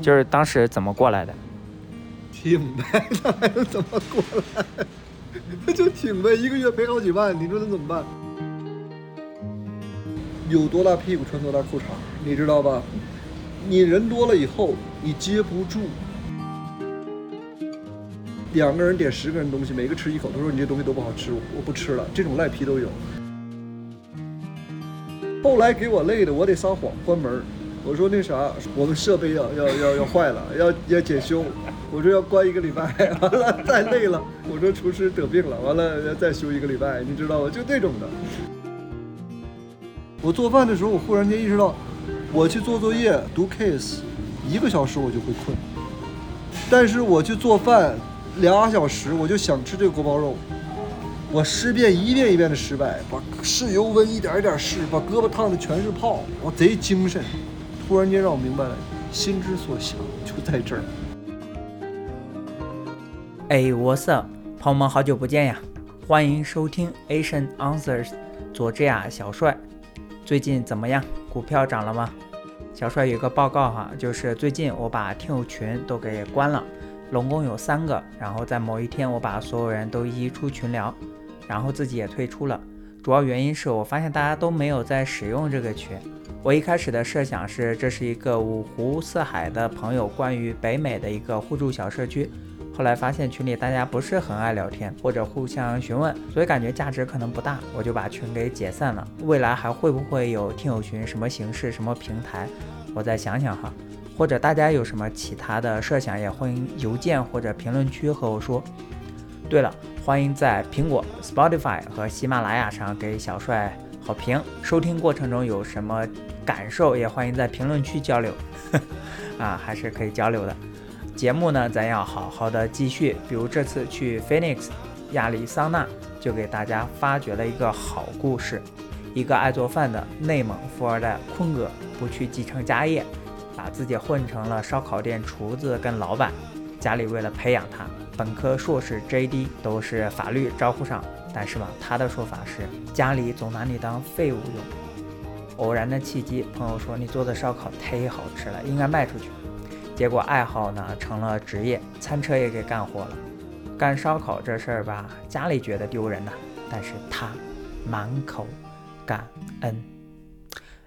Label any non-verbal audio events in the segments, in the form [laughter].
就是当时怎么过来的？挺呗，那 [laughs] 还能怎么过来？那 [laughs] 就挺呗，一个月赔好几万，你说能怎么办？有多大屁股穿多大裤衩，你知道吧？你人多了以后，你接不住。两个人点十个人东西，每个吃一口，他说你这东西都不好吃，我不吃了。这种赖皮都有。后来给我累的，我得撒谎关门。我说那啥，我们设备要要要要坏了，[laughs] 要要检修。我说要关一个礼拜，[laughs] 完了太累了。我说厨师得病了，完了要再休一个礼拜，你知道吗？就这种的。我做饭的时候，我忽然间意识到，我去做作业读 case，一个小时我就会困，但是我去做饭俩小时，我就想吃这锅包肉。我试遍一遍一遍的失败，把试油温一点一点试，把胳膊烫的全是泡，我贼精神。突然间让我明白了，心之所向就在这儿。哎，我是朋友们，好久不见呀！欢迎收听 Asian Answers，佐治亚小帅。最近怎么样？股票涨了吗？小帅有个报告哈，就是最近我把听友群都给关了，总共有三个，然后在某一天我把所有人都移出群聊。然后自己也退出了，主要原因是我发现大家都没有在使用这个群。我一开始的设想是这是一个五湖四海的朋友关于北美的一个互助小社区，后来发现群里大家不是很爱聊天或者互相询问，所以感觉价值可能不大，我就把群给解散了。未来还会不会有听友群？什么形式？什么平台？我再想想哈。或者大家有什么其他的设想，也欢迎邮件或者评论区和我说。对了。欢迎在苹果、Spotify 和喜马拉雅上给小帅好评。收听过程中有什么感受，也欢迎在评论区交流。[laughs] 啊，还是可以交流的。节目呢，咱要好好的继续。比如这次去 Phoenix 亚利桑那，就给大家发掘了一个好故事：一个爱做饭的内蒙富二代坤哥，不去继承家业，把自己混成了烧烤店厨子跟老板。家里为了培养他。本科、硕士、JD 都是法律招呼上，但是吧，他的说法是家里总拿你当废物用。偶然的契机，朋友说你做的烧烤忒好吃了，应该卖出去。结果爱好呢成了职业，餐车也给干活了。干烧烤这事儿吧，家里觉得丢人呐，但是他满口感恩。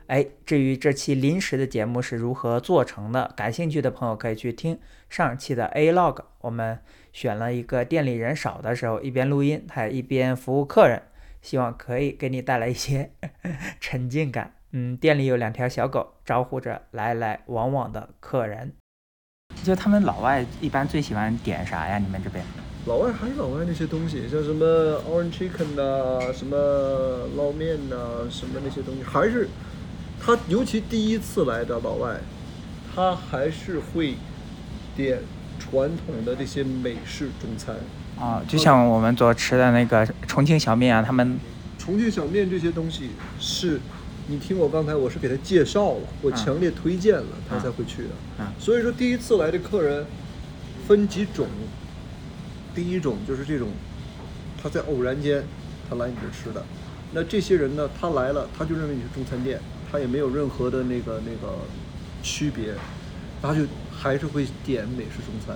哎，至于这期临时的节目是如何做成的，感兴趣的朋友可以去听上期的 A log。我们选了一个店里人少的时候，一边录音，还一边服务客人，希望可以给你带来一些 [laughs] 沉浸感。嗯，店里有两条小狗，招呼着来来往往的客人。就他们老外一般最喜欢点啥呀？你们这边？老外还是老外那些东西，像什么 orange chicken 呐，什么捞面呐，什么那些东西，还是。他尤其第一次来的老外，他还是会点传统的这些美式中餐啊，就像我们所吃的那个重庆小面啊，他们重庆小面这些东西是，你听我刚才我是给他介绍了，我强烈推荐了，他才会去的。所以说第一次来的客人分几种，第一种就是这种，他在偶然间他来你这吃的，那这些人呢，他来了他就认为你是中餐店。他也没有任何的那个那个区别，他就还是会点美式中餐。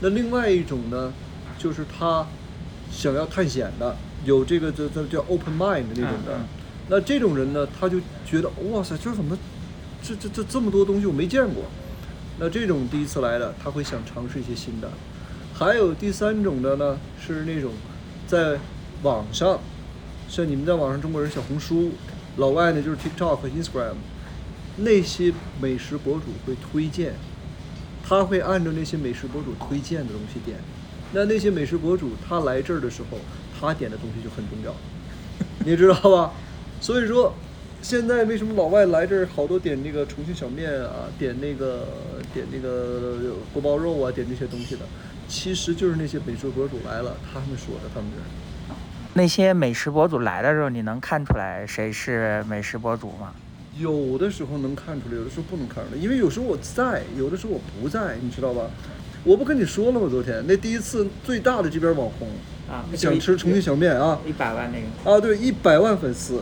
那另外一种呢，就是他想要探险的，有这个这这叫 open mind 那种的。那这种人呢，他就觉得哇塞，这怎么这这这这么多东西我没见过。那这种第一次来的，他会想尝试一些新的。还有第三种的呢，是那种在网上，像你们在网上中国人小红书。老外呢，就是 TikTok 和 Instagram，那些美食博主会推荐，他会按照那些美食博主推荐的东西点。那那些美食博主他来这儿的时候，他点的东西就很重要，[laughs] 你知道吧？所以说，现在为什么老外来这儿好多点那个重庆小面啊，点那个点那个锅包肉啊，点这些东西的，其实就是那些美食博主来了，他们说的，他们这儿。那些美食博主来的时候，你能看出来谁是美食博主吗？有的时候能看出来，有的时候不能看出来，因为有时候我在，有的时候我不在，你知道吧？我不跟你说了吗？昨天那第一次最大的这边网红啊，想吃重庆小面啊，一百万那个啊，对，一百万粉丝，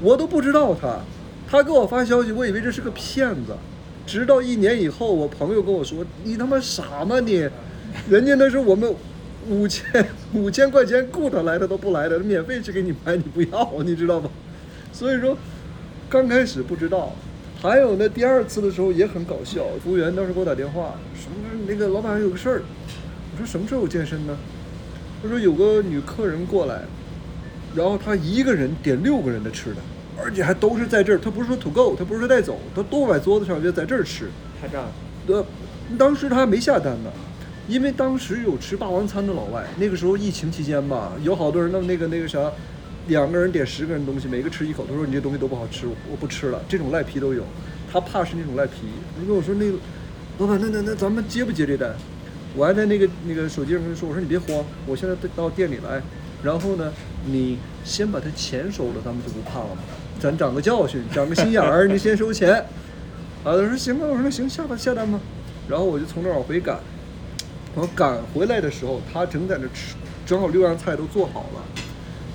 我都不知道他，他给我发消息，我以为这是个骗子，直到一年以后，我朋友跟我说：“你他妈傻吗你？人家那是我们五千五千块钱雇他来，他都不来的，免费去给你拍，你不要，你知道吗？”所以说，刚开始不知道。还有呢，第二次的时候也很搞笑。服务员当时给我打电话，什么那个老板有个事儿。我说什么时候有健身呢？他说有个女客人过来，然后她一个人点六个人的吃的，而且还都是在这儿。她不是说 to go，她不是说带走，她都摆桌子上就在这儿吃。拍照。呃，当时他还没下单呢，因为当时有吃霸王餐的老外。那个时候疫情期间吧，有好多人弄那个那个啥。两个人点十个人东西，每个吃一口。他说：“你这东西都不好吃，我不吃了。”这种赖皮都有，他怕是那种赖皮。你跟我说那老板，那那那咱们接不接这单？我还在那个那个手机上跟他说：“我说你别慌，我现在到店里来，然后呢，你先把他钱收了，咱们就不怕了嘛。咱长个教训，长个心眼儿，你先收钱。[laughs] ”啊，他说行吧，我说那行，下吧下单吧。然后我就从那儿往回赶，我赶回来的时候，他正在那吃，正好六样菜都做好了。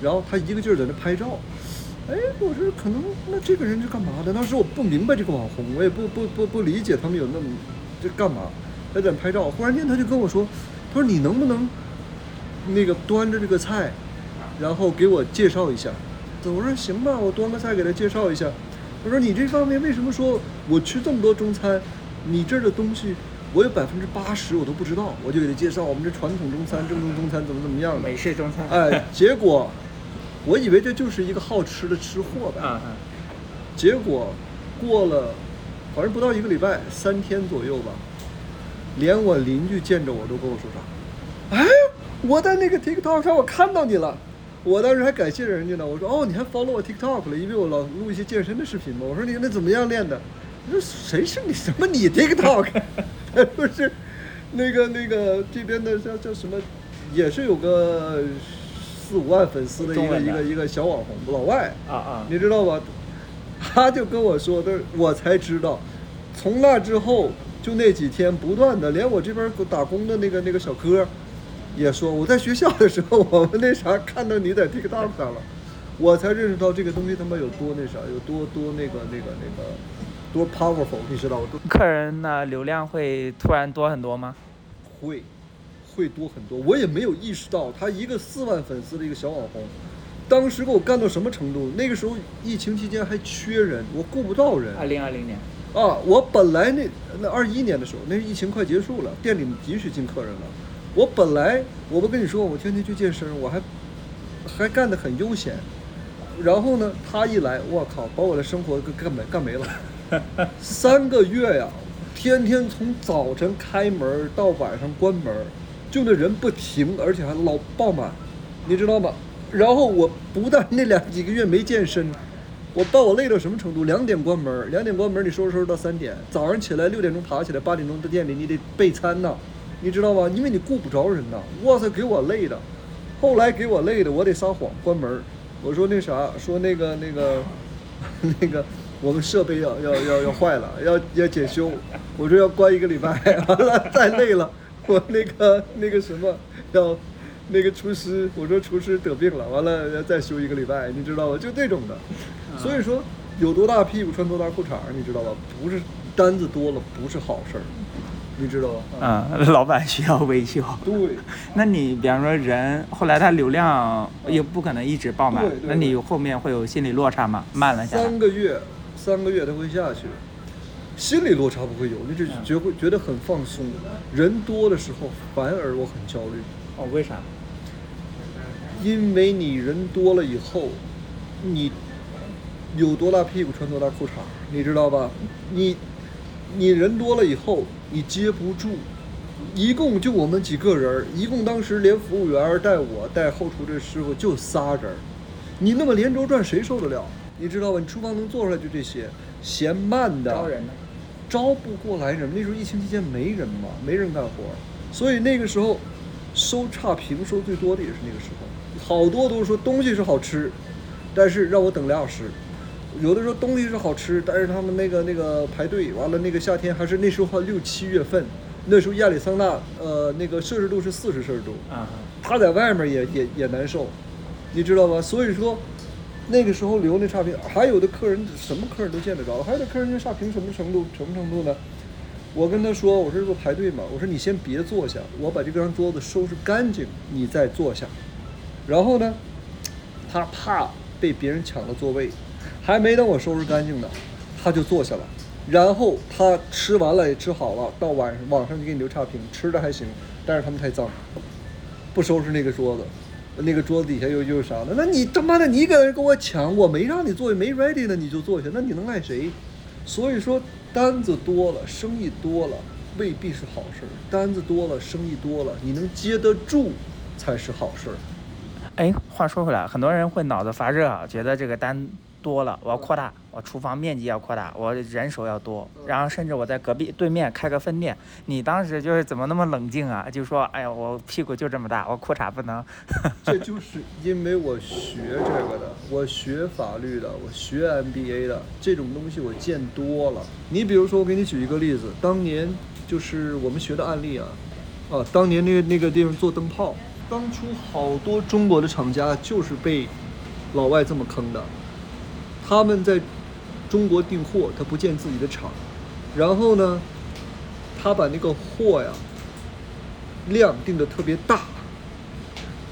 然后他一个劲儿在那拍照，哎，我说可能那这个人是干嘛的？当时我不明白这个网红，我也不不不不理解他们有那么这干嘛，还在拍照。忽然间他就跟我说，他说你能不能那个端着这个菜，然后给我介绍一下？我说行吧，我端个菜给他介绍一下。他说你这方面为什么说我吃这么多中餐，你这儿的东西？我有百分之八十我都不知道，我就给他介绍我们这传统中餐、正宗中餐怎么怎么样的美式中餐。哎，结果我以为这就是一个好吃的吃货呗。啊结果过了，反正不到一个礼拜，三天左右吧，连我邻居见着我都跟我说啥？哎，我在那个 TikTok 上我看到你了，我当时还感谢人家呢。我说哦，你还 follow 我 TikTok 了，因为我老录一些健身的视频嘛。我说你那怎么样练的？你说谁是你？什么你 TikTok？不 [laughs] 是，那个那个这边的叫叫什么，也是有个四五万粉丝的一个一个一个小网红，老外啊啊，你知道吧？他就跟我说的，我才知道。从那之后，就那几天不断的，连我这边打工的那个那个小哥也说，我在学校的时候，我们那啥看到你在 TikTok 上了，我才认识到这个东西他妈有多那啥，有多多那个那个那个。多 powerful，你知道吗？客人的流量会突然多很多吗？会，会多很多。我也没有意识到，他一个四万粉丝的一个小网红，当时给我干到什么程度？那个时候疫情期间还缺人，我雇不到人。二零二零年。啊，我本来那那二一年的时候，那疫情快结束了，店里允许进客人了。我本来我不跟你说，我天天去健身，我还还干得很悠闲。然后呢，他一来，我靠，把我的生活给干没干没了。[laughs] 三个月呀，天天从早晨开门到晚上关门，就那人不停，而且还老爆满，你知道吗？然后我不但那两几个月没健身，我把我累到什么程度？两点关门，两点关门，你收拾收拾到三点，早上起来六点钟爬起来，八点钟到店里你得备餐呐，你知道吗？因为你顾不着人呐，哇塞，给我累的。后来给我累的，我得撒谎关门，我说那啥，说那个那个那个。[laughs] 我们设备要要要要坏了，[laughs] 要要检修，我说要关一个礼拜，[laughs] 完了太累了，[laughs] 我那个那个什么要那个厨师，我说厨师得病了，完了要再休一个礼拜，你知道吧？就这种的，所以说有多大屁股穿多大裤衩，你知道吧？不是单子多了不是好事儿，你知道吧？嗯，老板需要维修。对，那你比方说人后来他流量也不可能一直爆满，那你后面会有心理落差吗？慢了下来。三个月。三个月他会下去，心理落差不会有，你只觉会觉得很放松。人多的时候反而我很焦虑。哦，为啥？因为你人多了以后，你有多大屁股穿多大裤衩，你知道吧？你你人多了以后，你接不住。一共就我们几个人，一共当时连服务员带我带后厨这师傅就仨人，你那么连轴转谁受得了？你知道吧？你厨房能做出来就这些，嫌慢的招人呢，招不过来人。那时候疫情期间没人嘛，没人干活，所以那个时候收差评收最多的也是那个时候。好多都是说东西是好吃，但是让我等俩小时。有的时候东西是好吃，但是他们那个那个排队，完了那个夏天还是那时候六七月份，那时候亚利桑那呃那个摄氏度是四十摄氏度啊，他在外面也也也难受，你知道吧？所以说。那个时候留那差评，还有的客人什么客人都见得着，还有的客人那差评什么程度，什么程度呢？我跟他说，我说这不排队嘛，我说你先别坐下，我把这张桌子收拾干净，你再坐下。然后呢，他怕被别人抢了座位，还没等我收拾干净呢，他就坐下了。然后他吃完了也吃好了，到晚上网上就给你留差评，吃的还行，但是他们太脏，不收拾那个桌子。那个桌子底下又又啥的？那你他妈的你搁那跟我抢，我没让你坐，没 ready 呢，你就坐下，那你能赖谁？所以说单子多了，生意多了未必是好事儿。单子多了，生意多了，你能接得住才是好事儿。哎，话说回来，很多人会脑子发热啊，觉得这个单。多了，我要扩大，我厨房面积要扩大，我人手要多，然后甚至我在隔壁对面开个分店。你当时就是怎么那么冷静啊？就说，哎呀，我屁股就这么大，我裤衩不能。[laughs] 这就是因为我学这个的，我学法律的，我学 MBA 的，这种东西我见多了。你比如说，我给你举一个例子，当年就是我们学的案例啊，啊，当年那个那个地方做灯泡，当初好多中国的厂家就是被老外这么坑的。他们在中国订货，他不建自己的厂，然后呢，他把那个货呀量定的特别大，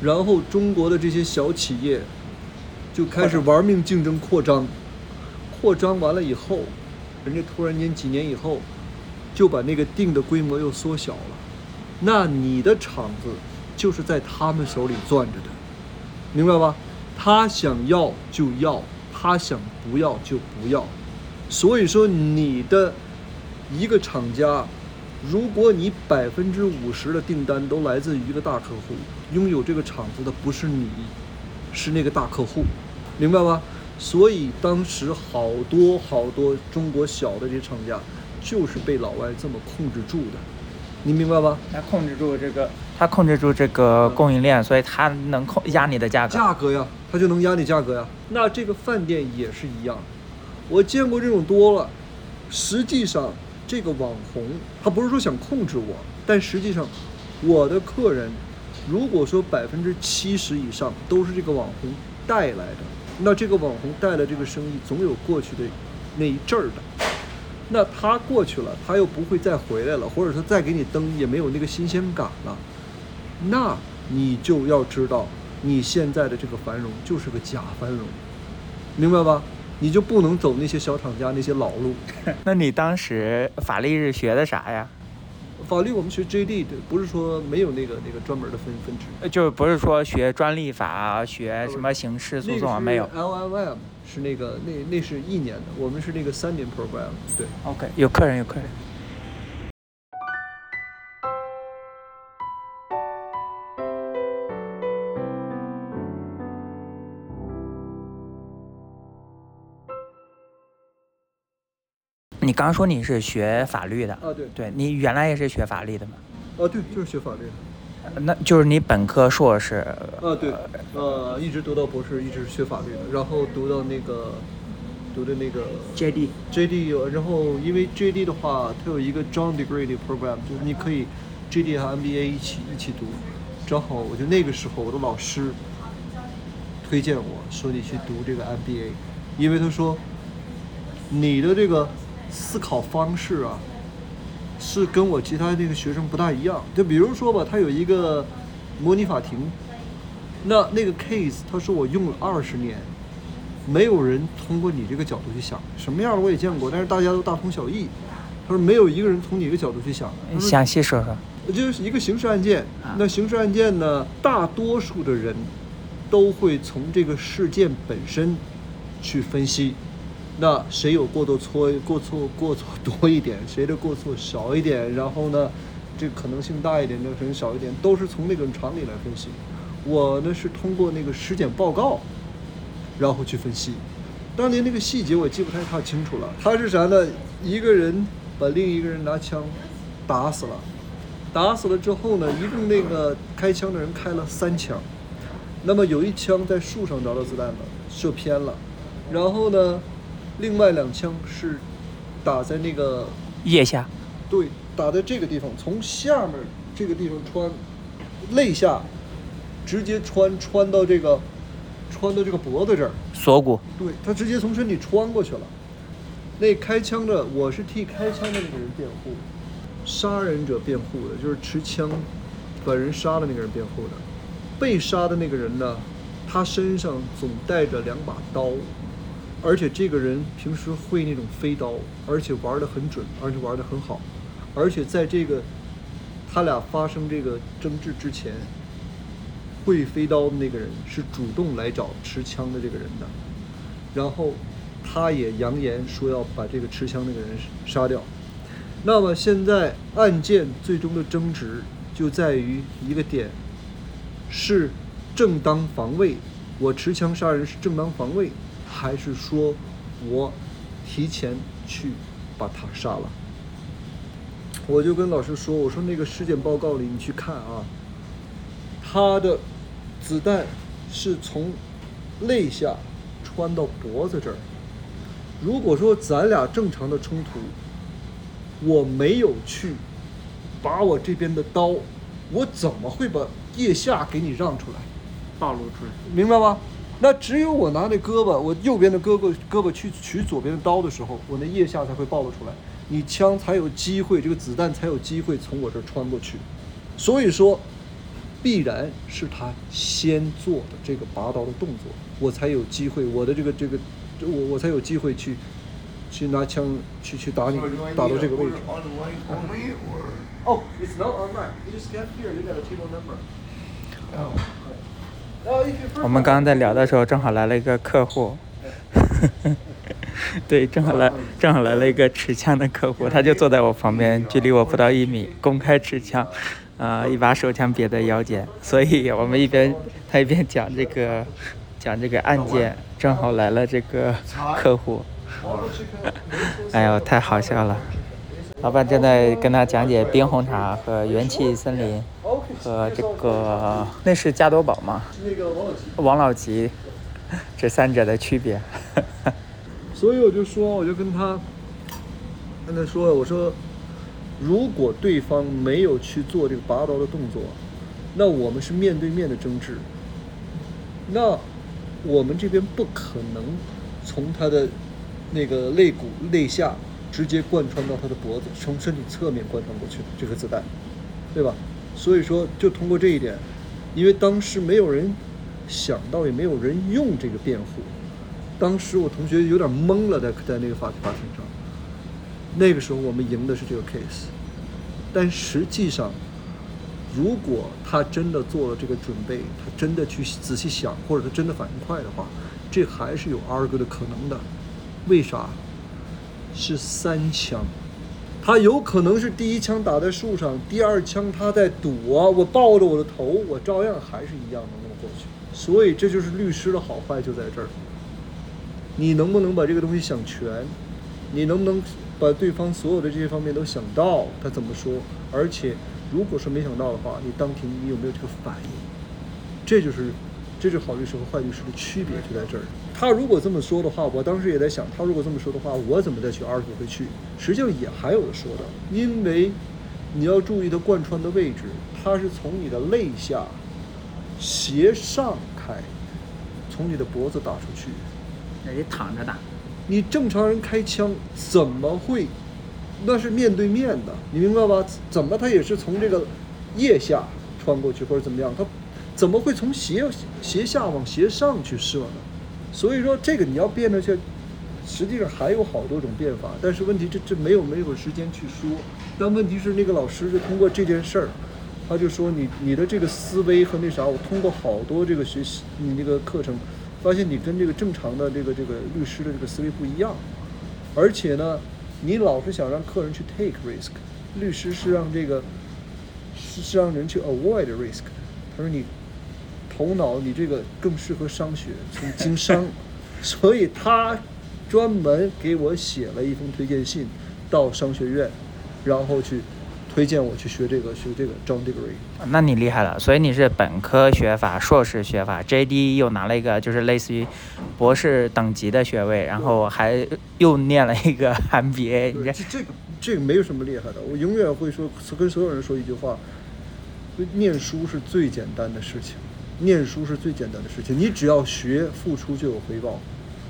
然后中国的这些小企业就开始玩命竞争扩张，扩张完了以后，人家突然间几年以后就把那个定的规模又缩小了，那你的厂子就是在他们手里攥着的，明白吧？他想要就要。他想不要就不要，所以说你的一个厂家，如果你百分之五十的订单都来自于一个大客户，拥有这个厂子的不是你，是那个大客户，明白吧？所以当时好多好多中国小的这些厂家，就是被老外这么控制住的，你明白吧？他控制住这个，他控制住这个供应链，所以他能控压你的价格。价格呀。他就能压你价格呀。那这个饭店也是一样，我见过这种多了。实际上，这个网红他不是说想控制我，但实际上，我的客人如果说百分之七十以上都是这个网红带来的，那这个网红带来这个生意总有过去的那一阵儿的。那他过去了，他又不会再回来了，或者说再给你登也没有那个新鲜感了。那你就要知道。你现在的这个繁荣就是个假繁荣，明白吧？你就不能走那些小厂家那些老路。[laughs] 那你当时法律是学的啥呀？法律我们学 JD 的，不是说没有那个那个专门的分分支。就是不是说学专利法，学什么刑事诉讼啊？没有。LLM 是那个那那是一年的，我们是那个三年 program。对。OK，有客人有客人。你刚说你是学法律的啊？对，对你原来也是学法律的吗？啊，对，就是学法律的。那就是你本科、硕士？啊，对，呃，一直读到博士，一直学法律的，然后读到那个读的那个 JD，JD，然后因为 JD 的话，它有一个 John Degree 的 program，就是你可以 JD 和 MBA 一起一起读。正好我就那个时候，我的老师推荐我说你去读这个 MBA，因为他说你的这个。思考方式啊，是跟我其他那个学生不大一样。就比如说吧，他有一个模拟法庭，那那个 case，他说我用了二十年，没有人通过你这个角度去想，什么样的我也见过，但是大家都大同小异。他说没有一个人从你这个角度去想。详细说说。就是一个刑事案件，那刑事案件呢，大多数的人都会从这个事件本身去分析。那谁有过多错过错过错多一点，谁的过错少一点？然后呢，这可能性大一点，那可能少一点，都是从那个常理来分析。我呢是通过那个尸检报告，然后去分析。当年那个细节我记不太太清楚了。他是啥呢？一个人把另一个人拿枪打死了，打死了之后呢，一共那个开枪的人开了三枪，那么有一枪在树上着了子弹了，射偏了，然后呢？另外两枪是打在那个腋下，对，打在这个地方，从下面这个地方穿肋下，直接穿穿到这个穿到这个脖子这儿，锁骨。对，他直接从身体穿过去了。那开枪的，我是替开枪的那个人辩护，杀人者辩护的，就是持枪把人杀的那个人辩护的。被杀的那个人呢，他身上总带着两把刀，而且这个人平时会那种飞刀，而且玩的很准，而且玩的很好，而且在这个他俩发生这个争执之前。会飞刀的那个人是主动来找持枪的这个人的，然后他也扬言说要把这个持枪那个人杀掉。那么现在案件最终的争执就在于一个点：是正当防卫，我持枪杀人是正当防卫，还是说我提前去把他杀了？我就跟老师说：“我说那个尸检报告里你去看啊，他的。”子弹是从肋下穿到脖子这儿。如果说咱俩正常的冲突，我没有去把我这边的刀，我怎么会把腋下给你让出来，暴露出来？明白吗？那只有我拿那胳膊，我右边的胳膊胳膊去取左边的刀的时候，我那腋下才会暴露出来，你枪才有机会，这个子弹才有机会从我这儿穿过去。所以说。必然是他先做的这个拔刀的动作，我才有机会，我的这个这个，我我才有机会去，去拿枪去去打你，打到这个位置。哦，it's not. You just get here. You got a table number. 我们刚刚在聊的时候，正好来了一个客户，[laughs] 对，正好来正好来了一个持枪的客户，他就坐在我旁边，距离我不到一米，公开持枪。啊，一把手枪别在腰间，所以我们一边他一边讲这个讲这个案件，正好来了这个客户，哎呦，太好笑了！老板正在跟他讲解冰红茶和元气森林和这个那是加多宝吗？那个王老吉，王老吉，这三者的区别。[laughs] 所以我就说，我就跟他跟他说，我说。如果对方没有去做这个拔刀的动作，那我们是面对面的争执。那我们这边不可能从他的那个肋骨肋下直接贯穿到他的脖子，从身体侧面贯穿过去这颗子弹，对吧？所以说，就通过这一点，因为当时没有人想到，也没有人用这个辩护。当时我同学有点懵了，在在那个法法庭上。那个时候我们赢的是这个 case，但实际上，如果他真的做了这个准备，他真的去仔细想，或者他真的反应快的话，这还是有 argue 的可能的。为啥？是三枪，他有可能是第一枪打在树上，第二枪他在躲，我抱着我的头，我照样还是一样能那么过去。所以这就是律师的好坏就在这儿，你能不能把这个东西想全？你能不能？把对方所有的这些方面都想到，他怎么说？而且，如果说没想到的话，你当庭你有没有这个反应？这就是，这是好律师和坏律师的区别就在这儿。他如果这么说的话，我当时也在想，他如果这么说的话，我怎么再去 argue 回去？实际上也还有的说的，因为你要注意它贯穿的位置，它是从你的肋下斜上开，从你的脖子打出去。那得躺着打。你正常人开枪怎么会？那是面对面的，你明白吧？怎么他也是从这个腋下穿过去或者怎么样？他怎么会从斜斜下往斜上去射呢？所以说这个你要变得去，实际上还有好多种变法。但是问题这这没有没有时间去说。但问题是那个老师是通过这件事儿，他就说你你的这个思维和那啥，我通过好多这个学习你那个课程。发现你跟这个正常的这个这个律师的这个思维不一样，而且呢，你老是想让客人去 take risk，律师是让这个是是让人去 avoid risk。他说你头脑你这个更适合商学，从经商，[laughs] 所以他专门给我写了一封推荐信到商学院，然后去。推荐我去学这个，学这个 John Degree。那你厉害了，所以你是本科学法、硕士学法，JD 又拿了一个就是类似于博士等级的学位，然后还又念了一个 [laughs] MBA。这这个这个没有什么厉害的，我永远会说跟所有人说一句话：念书是最简单的事情，念书是最简单的事情，你只要学，付出就有回报，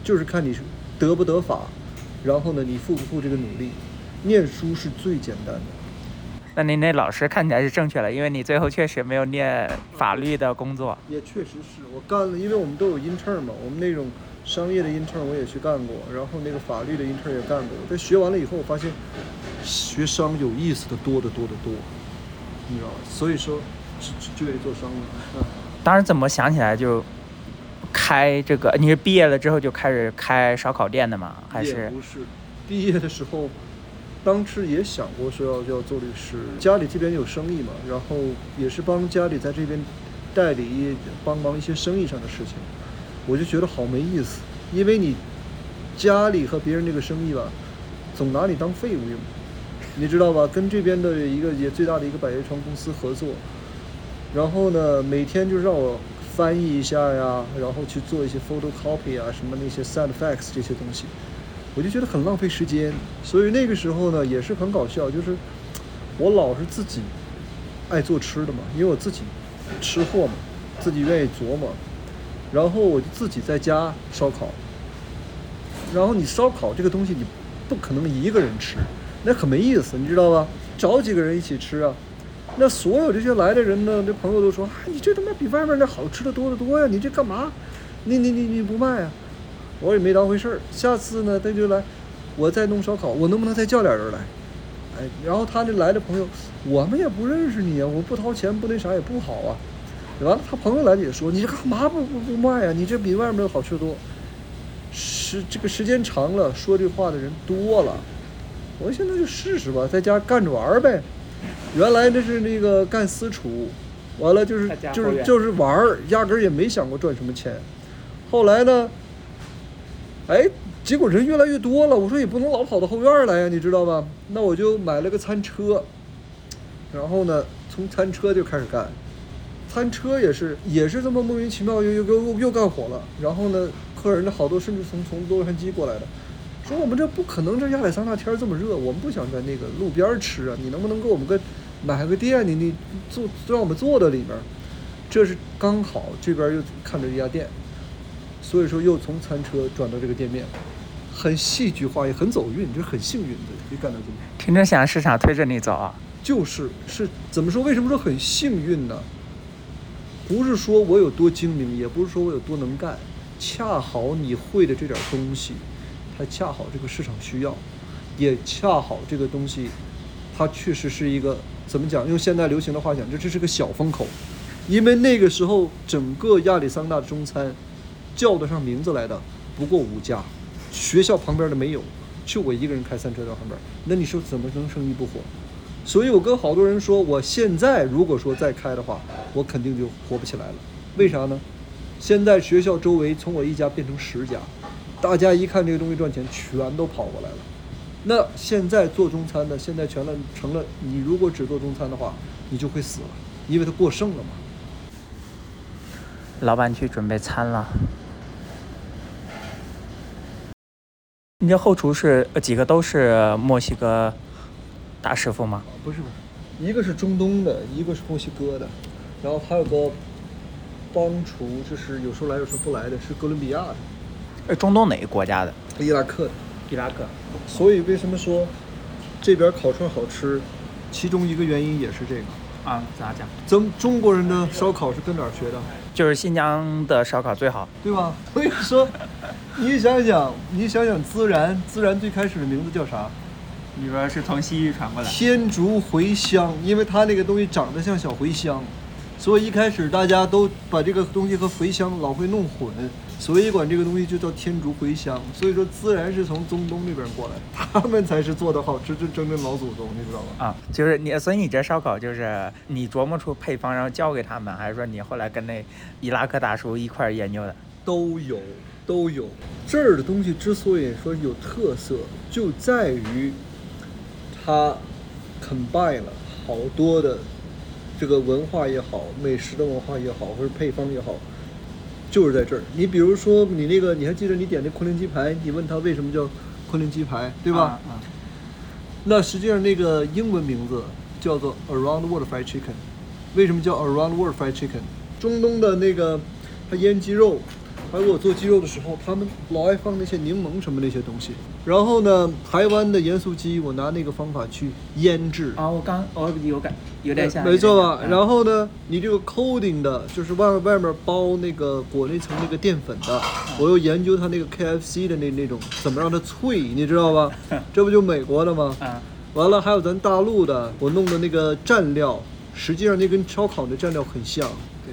就是看你得不得法，然后呢，你付不付这个努力。念书是最简单的。那您那老师看起来是正确的，因为你最后确实没有念法律的工作。也确实是我干了，因为我们都有 intern 嘛，我们那种商业的 intern 我也去干过，然后那个法律的 intern 也干过。但学完了以后，我发现学商有意思的多得多得多，你知道吧？所以说就就愿意做商了。当时怎么想起来就开这个？你是毕业了之后就开始开烧烤店的吗？还是？不是，毕业的时候。当时也想过说要要做律师，家里这边有生意嘛，然后也是帮家里在这边代理帮忙一些生意上的事情，我就觉得好没意思，因为你家里和别人这个生意吧，总拿你当废物用，你知道吧？跟这边的一个也最大的一个百叶窗公司合作，然后呢，每天就让我翻译一下呀，然后去做一些 photocopy 啊，什么那些 sound effects 这些东西。我就觉得很浪费时间，所以那个时候呢也是很搞笑，就是我老是自己爱做吃的嘛，因为我自己吃货嘛，自己愿意琢磨，然后我就自己在家烧烤。然后你烧烤这个东西，你不可能一个人吃，那很没意思，你知道吧？找几个人一起吃啊，那所有这些来的人呢，这朋友都说：“啊，你这他妈比外面那好吃的多得多呀！你这干嘛？你你你你不卖啊？”我也没当回事儿，下次呢他就来，我再弄烧烤，我能不能再叫俩人来？哎，然后他那来的朋友，我们也不认识你啊，我不掏钱不那啥也不好啊。完了，他朋友来了也说，你这干嘛不不不卖啊？你这比外面的好吃的多。时这个时间长了，说这话的人多了，我现在就试试吧，在家干着玩呗。原来这是那个干私厨，完了就是就是就是玩儿，压根儿也没想过赚什么钱。后来呢？哎，结果人越来越多了，我说也不能老跑到后院来呀，你知道吧？那我就买了个餐车，然后呢，从餐车就开始干，餐车也是也是这么莫名其妙又又又又干火了。然后呢，客人呢好多甚至从从洛杉矶过来的，说我们这不可能，这亚利桑那天这么热，我们不想在那个路边吃啊，你能不能给我们个买个店？你你坐让我们坐到里边，这是刚好这边又看着一家店。所以说，又从餐车转到这个店面，很戏剧化，也很走运，这是很幸运的，可以干到今天。听着像市场推着你走啊？就是是怎么说？为什么说很幸运呢？不是说我有多精明，也不是说我有多能干，恰好你会的这点东西，恰好这个市场需要，也恰好这个东西，它确实是一个怎么讲？用现在流行的话讲，这这是个小风口，因为那个时候整个亚利桑那的中餐。叫得上名字来的不过五家，学校旁边的没有，就我一个人开三车道旁边，那你说怎么能生意不火？所以我跟好多人说，我现在如果说再开的话，我肯定就火不起来了。为啥呢？现在学校周围从我一家变成十家，大家一看这个东西赚钱，全都跑过来了。那现在做中餐的，现在全了成了，你如果只做中餐的话，你就会死了，因为它过剩了嘛。老板去准备餐了。你这后厨是几个都是墨西哥大师傅吗？不是不是，一个是中东的，一个是墨西哥的，然后还有个帮厨，就是有时候来有时候不来的，是哥伦比亚的。呃，中东哪个国家的？伊拉克的。伊拉克。所以为什么说这边烤串好吃？其中一个原因也是这个。啊，咋讲？咱中国人的烧烤是跟哪儿学的？就是新疆的烧烤最好，对吧？[laughs] 所以说，你想想，你想想，孜然，孜然最开始的名字叫啥？你说是从西域传过来？天竺茴香，因为它那个东西长得像小茴香，所以一开始大家都把这个东西和茴香老会弄混。所以管这个东西就叫天竺茴香，所以说孜然是从中东那边过来，他们才是做的好吃，就真正老祖宗，你知道吗？啊，就是你，所以你这烧烤就是你琢磨出配方然后教给他们，还是说你后来跟那伊拉克大叔一块研究的？都有，都有。这儿的东西之所以说有特色，就在于它 combine 了好多的这个文化也好，美食的文化也好，或者配方也好。就是在这儿，你比如说你那个，你还记得你点那昆仑鸡排？你问他为什么叫昆仑鸡排，对吧？啊。那实际上那个英文名字叫做 Around World Fried Chicken。为什么叫 Around World Fried Chicken？中东的那个他腌鸡肉。还有我做鸡肉的时候，他们老爱放那些柠檬什么那些东西。然后呢，台湾的盐酥鸡，我拿那个方法去腌制。啊，我刚哦有感有点像。没错吧？然后呢，你这个 coating 的，就是外外面包那个裹那层那个淀粉的，我又研究它那个 KFC 的那那种怎么让它脆，你知道吧？[laughs] 这不就美国的吗？啊。完了，还有咱大陆的，我弄的那个蘸料，实际上那跟烧烤的蘸料很像。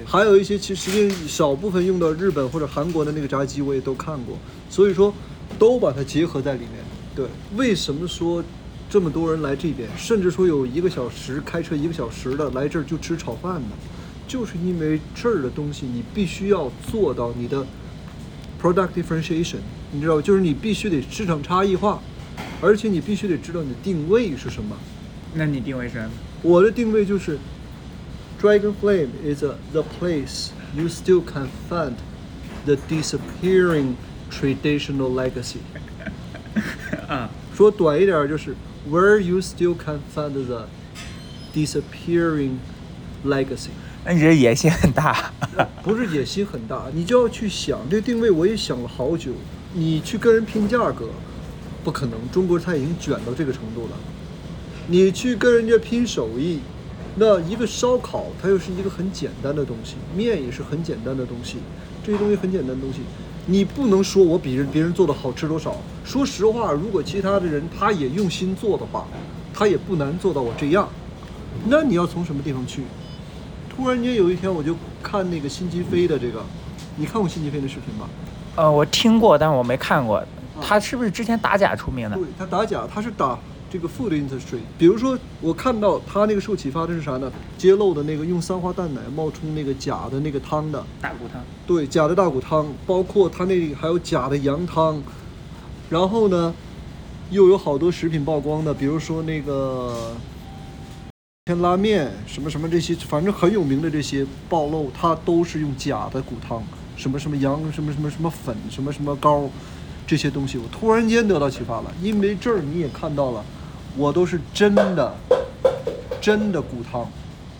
还有一些，其实实际少部分用到日本或者韩国的那个炸鸡，我也都看过，所以说都把它结合在里面。对，为什么说这么多人来这边，甚至说有一个小时开车一个小时的来这儿就吃炒饭呢？就是因为这儿的东西你必须要做到你的 product differentiation，你知道，就是你必须得市场差异化，而且你必须得知道你的定位是什么。那你定位是？我的定位就是。Dragon Flame is a, the place you still can find the disappearing traditional legacy. 啊，说短一点就是 where you still can find the disappearing legacy。那你这野心很大。不是野心很大，你就要去想这定位。我也想了好久。你去跟人拼价格，不可能。中国菜已经卷到这个程度了。你去跟人家拼手艺。那一个烧烤，它又是一个很简单的东西，面也是很简单的东西，这些东西很简单的东西，你不能说我比人别人做的好吃多少。说实话，如果其他的人他也用心做的话，他也不难做到我这样。那你要从什么地方去？突然间有一天，我就看那个辛吉飞的这个，你看过辛吉飞的视频吗？呃，我听过，但是我没看过。他是不是之前打假出名的？对他打假，他是打。这个 food industry，比如说我看到他那个受启发的是啥呢？揭露的那个用三花淡奶冒充那个假的那个汤的大骨汤，对，假的大骨汤，包括他那里还有假的羊汤，然后呢，又有好多食品曝光的，比如说那个天拉面什么什么这些，反正很有名的这些暴露，它都是用假的骨汤，什么什么羊什么什么什么粉什么什么膏，这些东西，我突然间得到启发了，因为这儿你也看到了。我都是真的，真的骨汤，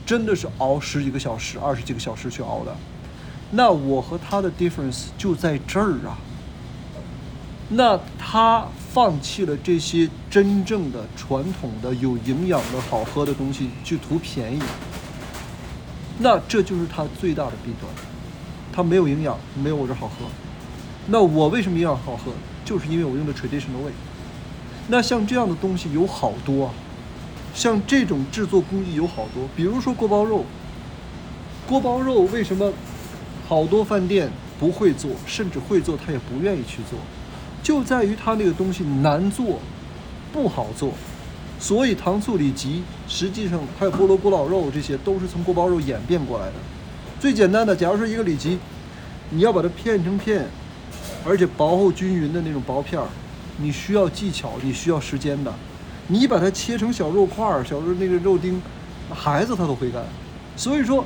真的是熬十几个小时、二十几个小时去熬的。那我和他的 difference 就在这儿啊。那他放弃了这些真正的传统的有营养的好喝的东西，去图便宜。那这就是他最大的弊端。他没有营养，没有我这好喝。那我为什么营养好喝？就是因为我用的 traditional way。那像这样的东西有好多，像这种制作工艺有好多，比如说锅包肉。锅包肉为什么好多饭店不会做，甚至会做他也不愿意去做，就在于它那个东西难做，不好做。所以糖醋里脊实际上还有菠萝咕老肉，这些都是从锅包肉演变过来的。最简单的，假如说一个里脊，你要把它片成片，而且薄厚均匀的那种薄片儿。你需要技巧，你需要时间的。你把它切成小肉块儿、小肉那个肉丁，孩子他都会干。所以说，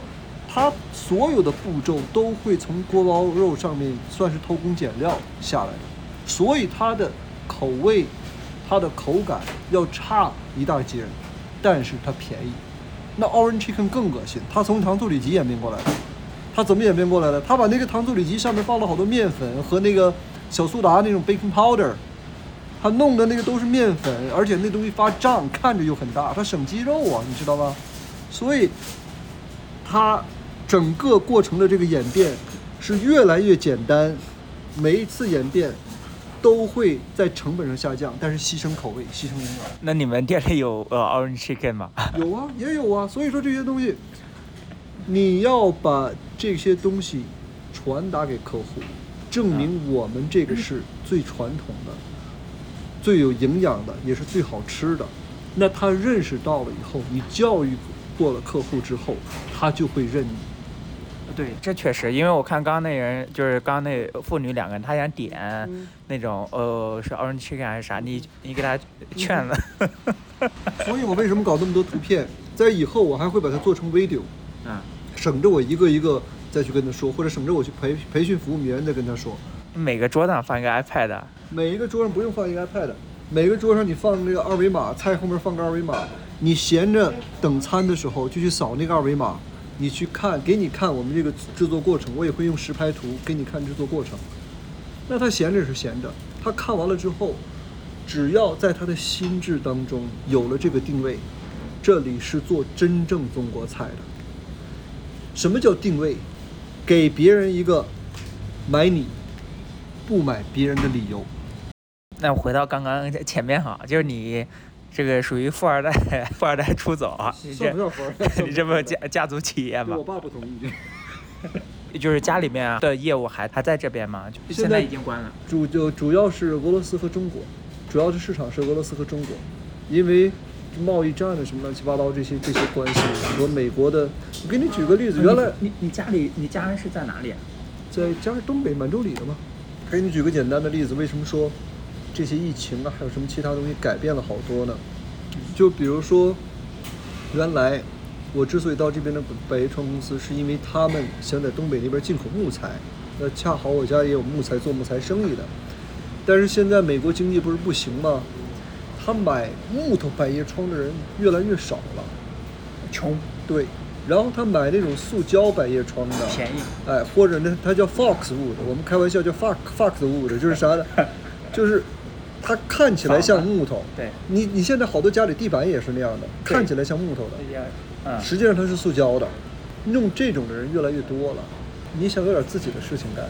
他所有的步骤都会从锅包肉上面算是偷工减料下来的。所以它的口味、它的口感要差一大截，但是它便宜。那 Orange Chicken 更恶心，它从糖醋里脊演变过来的。它怎么演变过来的？它把那个糖醋里脊上面放了好多面粉和那个小苏打那种 baking powder。他弄的那个都是面粉，而且那东西发胀，看着又很大，他省肌肉啊，你知道吗？所以，它整个过程的这个演变是越来越简单，每一次演变都会在成本上下降，但是牺牲口味，牺牲营养。那你们店里有呃 Orange Chicken 吗？[laughs] 有啊，也有啊。所以说这些东西，你要把这些东西传达给客户，证明我们这个是最传统的。最有营养的也是最好吃的，那他认识到了以后，你教育过了客户之后，他就会认你。对，这确实，因为我看刚刚那人就是刚刚那妇女两个人，她想点那种呃是 orange chicken 还是啥，你你给她劝了。[laughs] 所以我为什么搞那么多图片？在以后我还会把它做成 video，嗯，省着我一个一个再去跟他说，或者省着我去培培训服务员再跟他说。每个桌子上放一个 iPad。每一个桌上不用放一个 iPad，每个桌上你放那个二维码，菜后面放个二维码，你闲着等餐的时候就去扫那个二维码，你去看，给你看我们这个制作过程，我也会用实拍图给你看制作过程。那他闲着是闲着，他看完了之后，只要在他的心智当中有了这个定位，这里是做真正中国菜的。什么叫定位？给别人一个买你不买别人的理由。那回到刚刚前面哈，就是你这个属于富二代，[laughs] 富二代出走啊，[laughs] 你这你这不家家族企业吗？我爸不同意。就是家里面的业务还还在这边吗？现在已经关了。主就主要是俄罗斯和中国，主要的市场是俄罗斯和中国，因为贸易战的什么乱七八糟这些这些关系和美国的。我给你举个例子，原来你你家里你家人是在哪里？啊在家是东北满洲里的吗？给你举个简单的例子，为什么说这些疫情啊，还有什么其他东西改变了好多呢？就比如说原来。我之所以到这边的百叶窗公司，是因为他们想在东北那边进口木材，那恰好我家也有木材做木材生意的。但是现在美国经济不是不行吗？他买木头百叶窗的人越来越少了，穷。对，然后他买那种塑胶百叶窗的，便宜。哎，或者呢，它叫 Fox Wood，我们开玩笑叫 Fox Fox Wood，就是啥呢？[laughs] 就是它看起来像木头。对。你你现在好多家里地板也是那样的，看起来像木头的。实际上它是塑胶的，弄这种的人越来越多了。你想有点自己的事情干，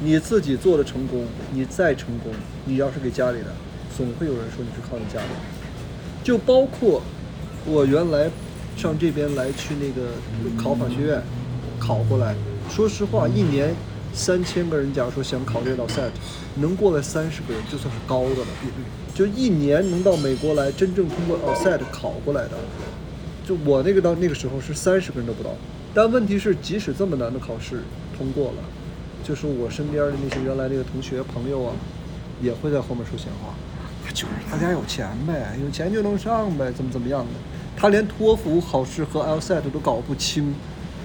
你自己做的成功，你再成功，你要是给家里的，总会有人说你是靠你家里。就包括我原来上这边来去那个考法学院考过来，说实话，一年三千个人，假如说想考这道 set，能过来三十个人就算是高的了比率。就一年能到美国来真正通过 set 考过来的。就我那个到那个时候是三十个人都不到，但问题是，即使这么难的考试通过了，就是我身边的那些原来那个同学朋友啊，也会在后面说闲话，就是他家有钱呗，有钱就能上呗，怎么怎么样的，他连托福考试和 LSAT 都搞不清，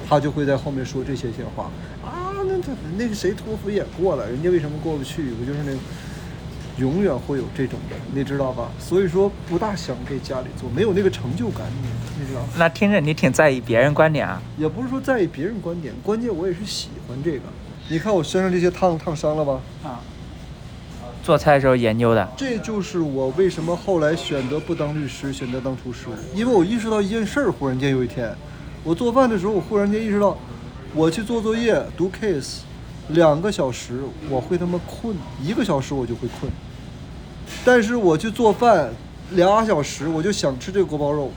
他就会在后面说这些闲话，那个谁托福也过了，人家为什么过不去？不就是那。永远会有这种的，你知道吧？所以说不大想给家里做，没有那个成就感，你知道？那听着你挺在意别人观点啊？也不是说在意别人观点，关键我也是喜欢这个。你看我身上这些烫烫伤了吧？啊。做菜的时候研究的。这就是我为什么后来选择不当律师，选择当厨师，因为我意识到一件事儿。忽然间有一天，我做饭的时候，我忽然间意识到，我去做作业读 case。两个小时我会他妈困，一个小时我就会困。但是我去做饭，俩小时我就想吃这个锅包肉，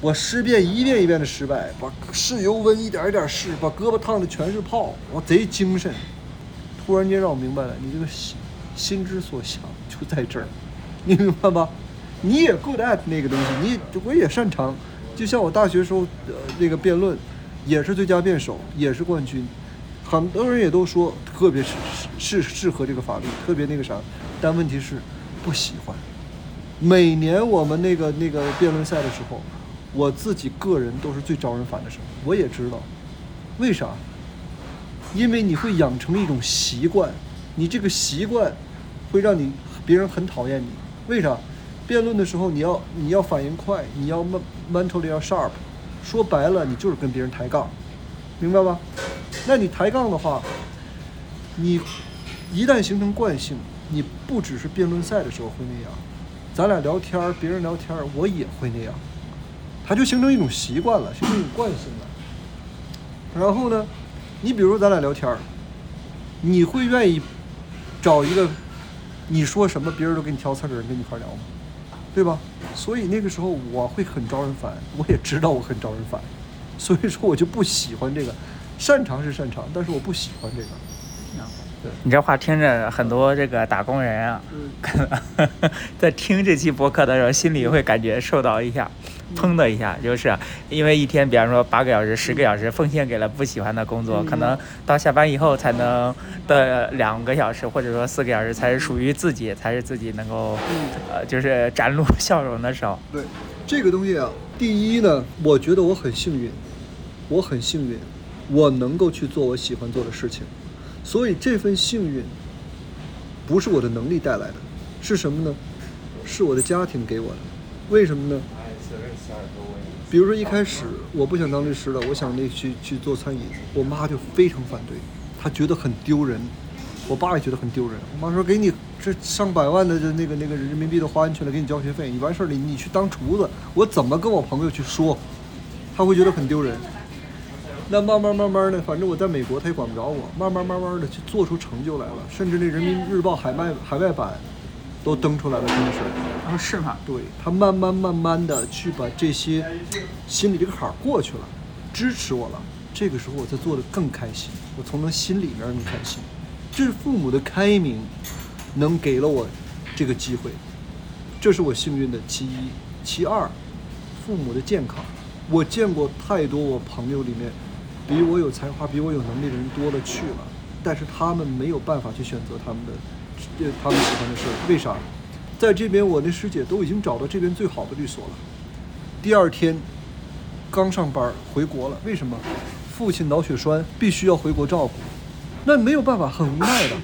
我试遍一遍一遍的失败，把试油温一点一点试，把胳膊烫的全是泡，我贼精神。突然间让我明白了，你这个心心之所向就在这儿，你明白吧？你也 good at 那个东西，你我也擅长。就像我大学时候呃那个辩论，也是最佳辩手，也是冠军。很多人也都说，特别是是适合这个法律，特别那个啥，但问题是不喜欢。每年我们那个那个辩论赛的时候，我自己个人都是最招人烦的时候。我也知道，为啥？因为你会养成一种习惯，你这个习惯会让你别人很讨厌你。为啥？辩论的时候你要你要反应快，你要 mentally 要 sharp，说白了你就是跟别人抬杠，明白吧？那你抬杠的话，你一旦形成惯性，你不只是辩论赛的时候会那样，咱俩聊天儿，别人聊天儿，我也会那样，它就形成一种习惯了，形成一种惯性了。然后呢，你比如咱俩聊天儿，你会愿意找一个你说什么别人都给你挑刺儿的人跟你一块聊吗？对吧？所以那个时候我会很招人烦，我也知道我很招人烦，[laughs] 所以说我就不喜欢这个。擅长是擅长，但是我不喜欢这个。对，你这话听着，很多这个打工人啊，在听这期博客的时候，心里会感觉受到一下，砰的一下，就是因为一天，比方说八个小时、十个小时，奉献给了不喜欢的工作，可能到下班以后才能的两个小时，或者说四个小时，才是属于自己，才是自己能够，呃，就是展露笑容的时候。对，这个东西啊，第一呢，我觉得我很幸运，我很幸运。我能够去做我喜欢做的事情，所以这份幸运不是我的能力带来的，是什么呢？是我的家庭给我的。为什么呢？比如说一开始我不想当律师了，我想那去去做餐饮，我妈就非常反对，她觉得很丢人，我爸也觉得很丢人。我妈说给你这上百万的这那个那个人民币都花进去了，给你交学费，你完事儿了你去当厨子，我怎么跟我朋友去说？他会觉得很丢人。那慢慢慢慢的，反正我在美国他也管不着我，慢慢慢慢的去做出成就来了，甚至那人民日报海外海外版都登出来了，真的是。啊，是吗？对他慢慢慢慢的去把这些心里这个坎儿过去了，支持我了。这个时候我才做的更开心，我从他心里面更开心。这是父母的开明，能给了我这个机会，这是我幸运的其一。其二，父母的健康。我见过太多我朋友里面，比我有才华、比我有能力的人多了去了，但是他们没有办法去选择他们的，这，他们喜欢的事儿。为啥？在这边，我那师姐都已经找到这边最好的律所了。第二天，刚上班回国了。为什么？父亲脑血栓，必须要回国照顾。那没有办法，很无奈的。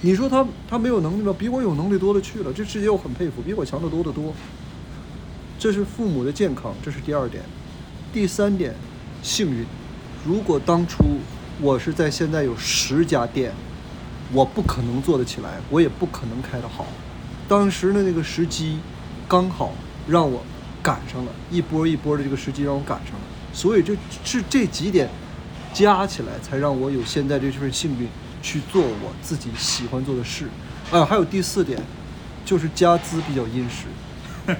你说他他没有能力吗？比我有能力多了去了。这师姐我很佩服，比我强的多得多。这是父母的健康，这是第二点。第三点，幸运。如果当初我是在现在有十家店，我不可能做得起来，我也不可能开得好。当时的那个时机，刚好让我赶上了，一波一波的这个时机让我赶上了，所以这是这几点加起来，才让我有现在这份幸运去做我自己喜欢做的事。啊，还有第四点，就是家资比较殷实，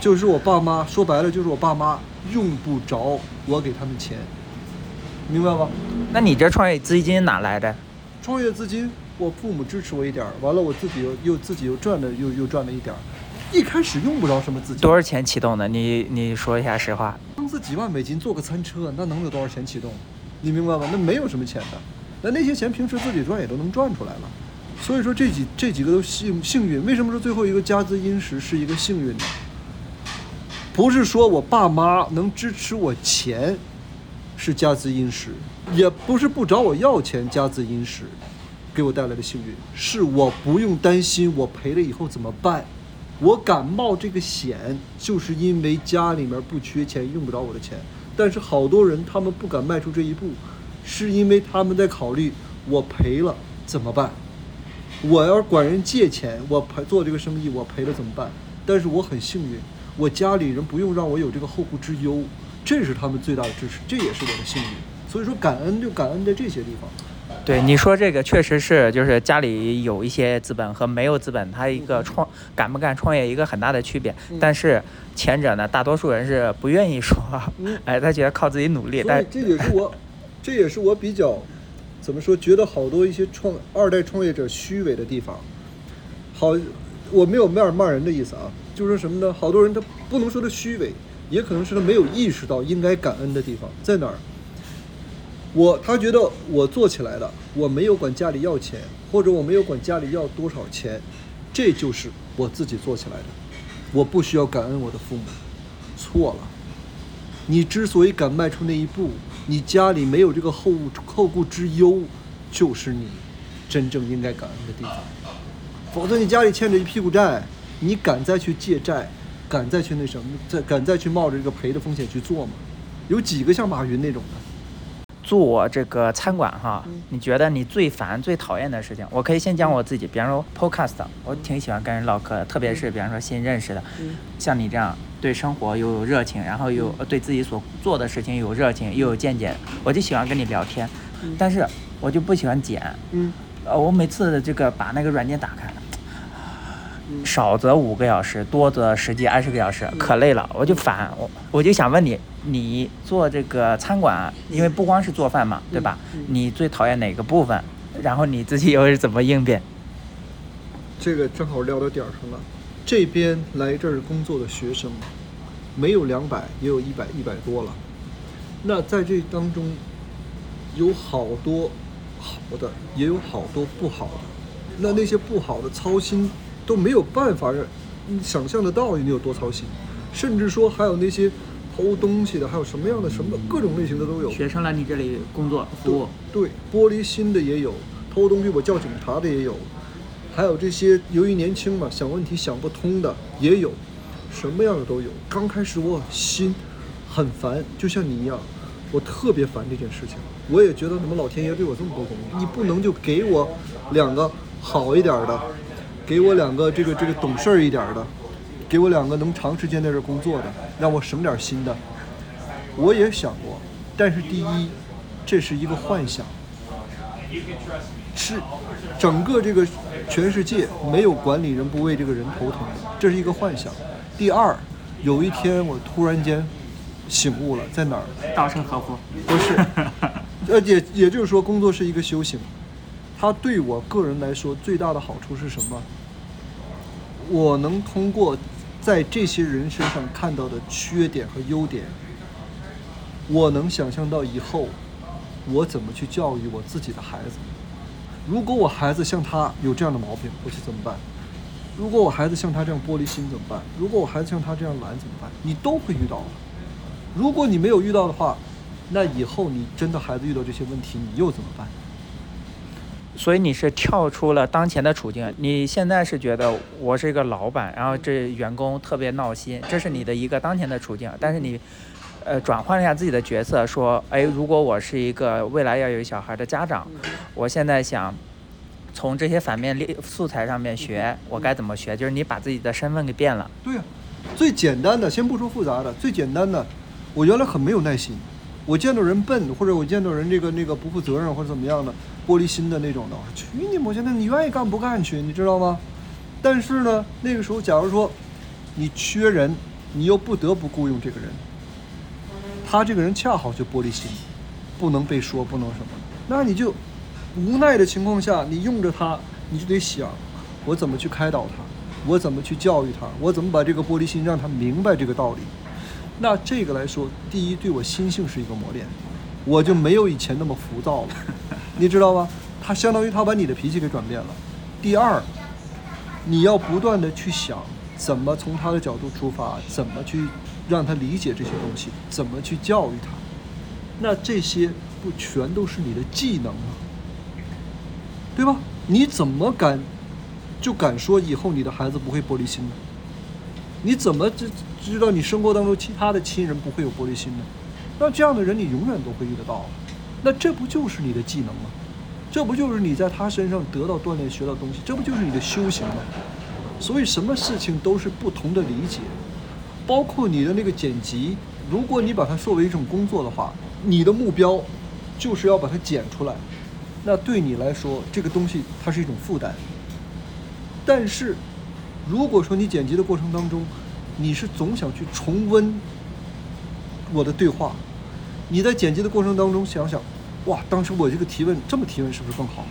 就是我爸妈说白了就是我爸妈用不着我给他们钱，明白吧？那你这创业资金哪来的？创业资金。我父母支持我一点儿，完了我自己又又自己又赚了又又赚了一点儿，一开始用不着什么资金。多少钱启动的？你你说一下实话。工资几万美金做个餐车，那能有多少钱启动？你明白吗？那没有什么钱的，那那些钱平时自己赚也都能赚出来了。所以说这几这几个都幸幸运。为什么说最后一个家资殷实是一个幸运呢？不是说我爸妈能支持我钱是家资殷实，也不是不找我要钱家资殷实。给我带来的幸运是我不用担心我赔了以后怎么办，我敢冒这个险，就是因为家里面不缺钱，用不着我的钱。但是好多人他们不敢迈出这一步，是因为他们在考虑我赔了怎么办？我要管人借钱，我赔做这个生意我赔了怎么办？但是我很幸运，我家里人不用让我有这个后顾之忧，这是他们最大的支持，这也是我的幸运。所以说感恩就感恩在这些地方。对你说这个确实是，就是家里有一些资本和没有资本，他一个创敢不敢创业一个很大的区别。但是前者呢，大多数人是不愿意说，哎，他觉得靠自己努力。但这也是我，这也是我比较怎么说，觉得好多一些创二代创业者虚伪的地方。好，我没有骂骂人的意思啊，就是说什么呢？好多人他不能说他虚伪，也可能是他没有意识到应该感恩的地方在哪儿。我他觉得我做起来了，我没有管家里要钱，或者我没有管家里要多少钱，这就是我自己做起来的，我不需要感恩我的父母，错了。你之所以敢迈出那一步，你家里没有这个后后顾之忧，就是你真正应该感恩的地方。否则你家里欠着一屁股债，你敢再去借债，敢再去那什么，再敢再去冒着这个赔的风险去做吗？有几个像马云那种的？做这个餐馆哈，你觉得你最烦、最讨厌的事情？我可以先讲我自己，比方说 podcast，我挺喜欢跟人唠嗑的，特别是比方说新认识的，像你这样对生活又有热情，然后又对自己所做的事情有热情又有见解，我就喜欢跟你聊天。但是我就不喜欢剪，呃，我每次这个把那个软件打开。少则五个小时，多则十几二十个小时，可累了，我就烦我，我就想问你，你做这个餐馆，因为不光是做饭嘛，对吧？你最讨厌哪个部分？然后你自己又是怎么应变？这个正好聊到点儿上了。这边来这儿工作的学生，没有两百，也有一百一百多了。那在这当中，有好多好的，也有好多不好的。那那些不好的操心。都没有办法让你想象得到你有多操心，甚至说还有那些偷东西的，还有什么样的什么各种类型的都有。学生来你这里工作服务，对，玻璃心的也有，偷东西我叫警察的也有，还有这些由于年轻嘛，想问题想不通的也有，什么样的都有。刚开始我心很烦，就像你一样，我特别烦这件事情。我也觉得，怎么老天爷对我这么不公平？你不能就给我两个好一点的，给我两个这个这个懂事儿一点的，给我两个能长时间在这工作的，让我省点心的。我也想过，但是第一，这是一个幻想，是整个这个全世界没有管理人不为这个人头疼的，这是一个幻想。第二，有一天我突然间醒悟了，在哪儿？稻盛和夫？不是，[laughs] 呃，也也就是说，工作是一个修行。它对我个人来说最大的好处是什么？我能通过在这些人身上看到的缺点和优点。我能想象到以后，我怎么去教育我自己的孩子。如果我孩子像他有这样的毛病，我去怎么办？如果我孩子像他这样玻璃心怎么办？如果我孩子像他这样懒怎么办？你都会遇到的。如果你没有遇到的话，那以后你真的孩子遇到这些问题，你又怎么办？所以你是跳出了当前的处境，你现在是觉得我是一个老板，然后这员工特别闹心，这是你的一个当前的处境，但是你。呃，转换一下自己的角色，说，哎，如果我是一个未来要有小孩的家长，我现在想从这些反面素材上面学，我该怎么学？就是你把自己的身份给变了。对呀，最简单的，先不说复杂的，最简单的，我原来很没有耐心，我见到人笨，或者我见到人这个那个不负责任或者怎么样的，玻璃心的那种的，我去你母亲的，你愿意干不干去，你知道吗？但是呢，那个时候，假如说你缺人，你又不得不雇佣这个人。他这个人恰好就玻璃心，不能被说，不能什么，那你就无奈的情况下，你用着他，你就得想，我怎么去开导他，我怎么去教育他，我怎么把这个玻璃心让他明白这个道理。那这个来说，第一对我心性是一个磨练，我就没有以前那么浮躁了，[laughs] 你知道吗？他相当于他把你的脾气给转变了。第二，你要不断的去想，怎么从他的角度出发，怎么去。让他理解这些东西，怎么去教育他？那这些不全都是你的技能吗？对吧？你怎么敢就敢说以后你的孩子不会玻璃心呢？你怎么知知道你生活当中其他的亲人不会有玻璃心呢？那这样的人你永远都会遇得到。那这不就是你的技能吗？这不就是你在他身上得到锻炼、学到东西？这不就是你的修行吗？所以什么事情都是不同的理解。包括你的那个剪辑，如果你把它作为一种工作的话，你的目标就是要把它剪出来，那对你来说，这个东西它是一种负担。但是，如果说你剪辑的过程当中，你是总想去重温我的对话，你在剪辑的过程当中想想，哇，当时我这个提问这么提问是不是更好？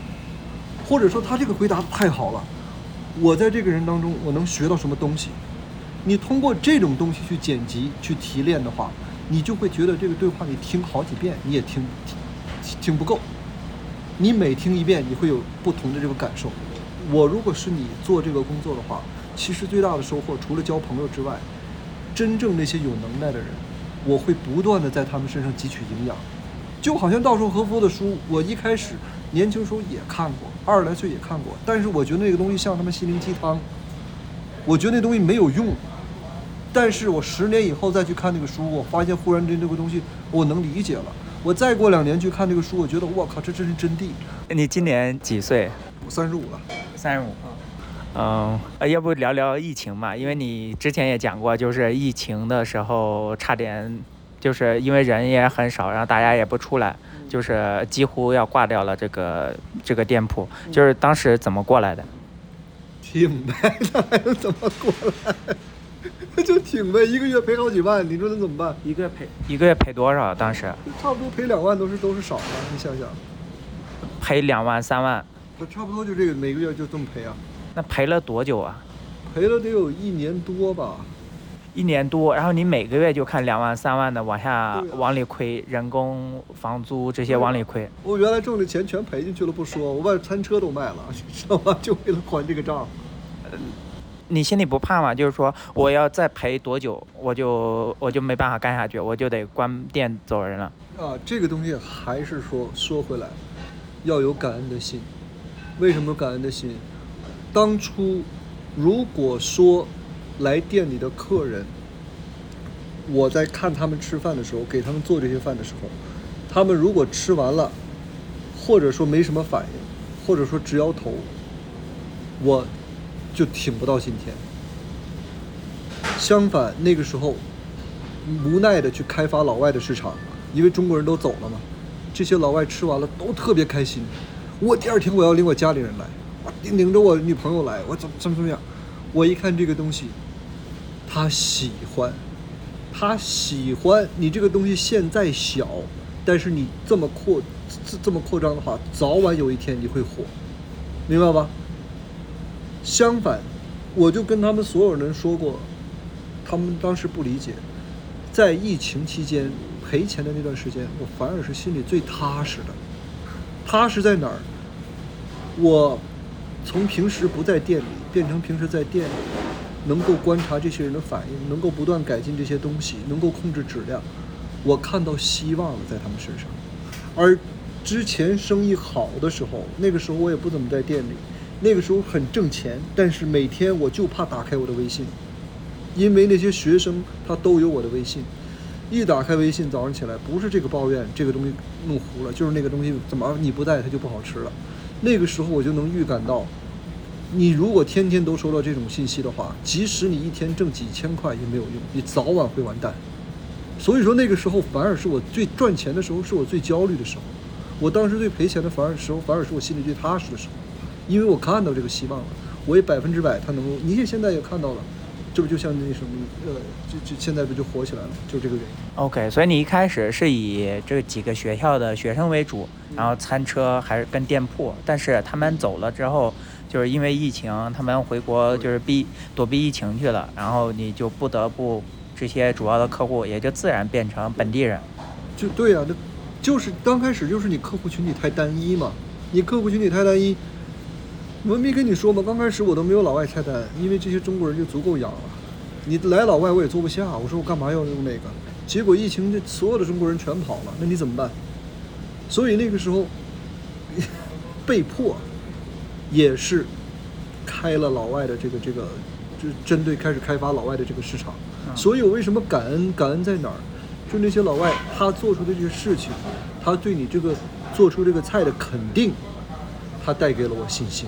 或者说他这个回答太好了，我在这个人当中我能学到什么东西？你通过这种东西去剪辑、去提炼的话，你就会觉得这个对话你听好几遍你也听听听不够。你每听一遍，你会有不同的这个感受。我如果是你做这个工作的话，其实最大的收获除了交朋友之外，真正那些有能耐的人，我会不断的在他们身上汲取营养。就好像稻盛和夫的书，我一开始年轻时候也看过，二十来岁也看过，但是我觉得那个东西像他妈心灵鸡汤，我觉得那东西没有用。但是我十年以后再去看那个书，我发现忽然间这个东西我能理解了。我再过两年去看这个书，我觉得我靠，这真是真谛。你今年几岁？我三十五了。三十五。嗯，要不聊聊疫情嘛？因为你之前也讲过，就是疫情的时候差点，就是因为人也很少，然后大家也不出来，就是几乎要挂掉了这个这个店铺。就是当时怎么过来的？挺呗，那还能怎么过来？那 [laughs] 就挺呗，一个月赔好几万，你说能怎么办？一个月赔一个月赔多少？当时差不多赔两万都是都是少的，你想想，赔两万三万，那差不多就这个每个月就这么赔啊？那赔了多久啊？赔了得有一年多吧。一年多，然后你每个月就看两万三万的往下往里亏，人工、房租这些往里亏。我原来挣的钱全赔进去了不说，我把餐车都卖了，[laughs] 知道吗？就为了还这个账。你心里不怕吗？就是说，我要再赔多久，我就我就没办法干下去，我就得关店走人了。啊，这个东西还是说说回来，要有感恩的心。为什么感恩的心？当初如果说来店里的客人我在看他们吃饭的时候，给他们做这些饭的时候，他们如果吃完了，或者说没什么反应，或者说直摇头，我就挺不到今天。相反，那个时候无奈的去开发老外的市场，因为中国人都走了嘛，这些老外吃完了都特别开心。我第二天我要领我家里人来，领着我女朋友来，我怎怎么怎么样？我一看这个东西，他喜欢，他喜欢你这个东西现在小，但是你这么扩这这么扩张的话，早晚有一天你会火，明白吧？相反，我就跟他们所有人说过。他们当时不理解，在疫情期间赔钱的那段时间，我反而是心里最踏实的。踏实在哪儿？我从平时不在店里变成平时在店里，能够观察这些人的反应，能够不断改进这些东西，能够控制质量。我看到希望了在他们身上。而之前生意好的时候，那个时候我也不怎么在店里，那个时候很挣钱，但是每天我就怕打开我的微信。因为那些学生他都有我的微信，一打开微信，早上起来不是这个抱怨这个东西弄糊了，就是那个东西怎么你不带它就不好吃了。那个时候我就能预感到，你如果天天都收到这种信息的话，即使你一天挣几千块也没有用，你早晚会完蛋。所以说那个时候反而是我最赚钱的时候，是我最焦虑的时候。我当时最赔钱的反而时候，反而是我心里最踏实的时候，因为我看到这个希望了，我也百分之百他能够，你也现在也看到了。这不就像那什么，呃，就就现在不就火起来了，就这个原因。OK，所以你一开始是以这几个学校的学生为主，然后餐车还是跟店铺，但是他们走了之后，就是因为疫情，他们回国就是避躲避疫情去了，然后你就不得不这些主要的客户也就自然变成本地人。就对呀，那就是刚开始就是你客户群体太单一嘛，你客户群体太单一。我没跟你说吗？刚开始我都没有老外菜单，因为这些中国人就足够养了。你来老外我也坐不下，我说我干嘛要用那个？结果疫情这所有的中国人全跑了，那你怎么办？所以那个时候 [laughs] 被迫也是开了老外的这个这个，就针对开始开发老外的这个市场。所以我为什么感恩？感恩在哪儿？就那些老外他做出的这些事情，他对你这个做出这个菜的肯定，他带给了我信心。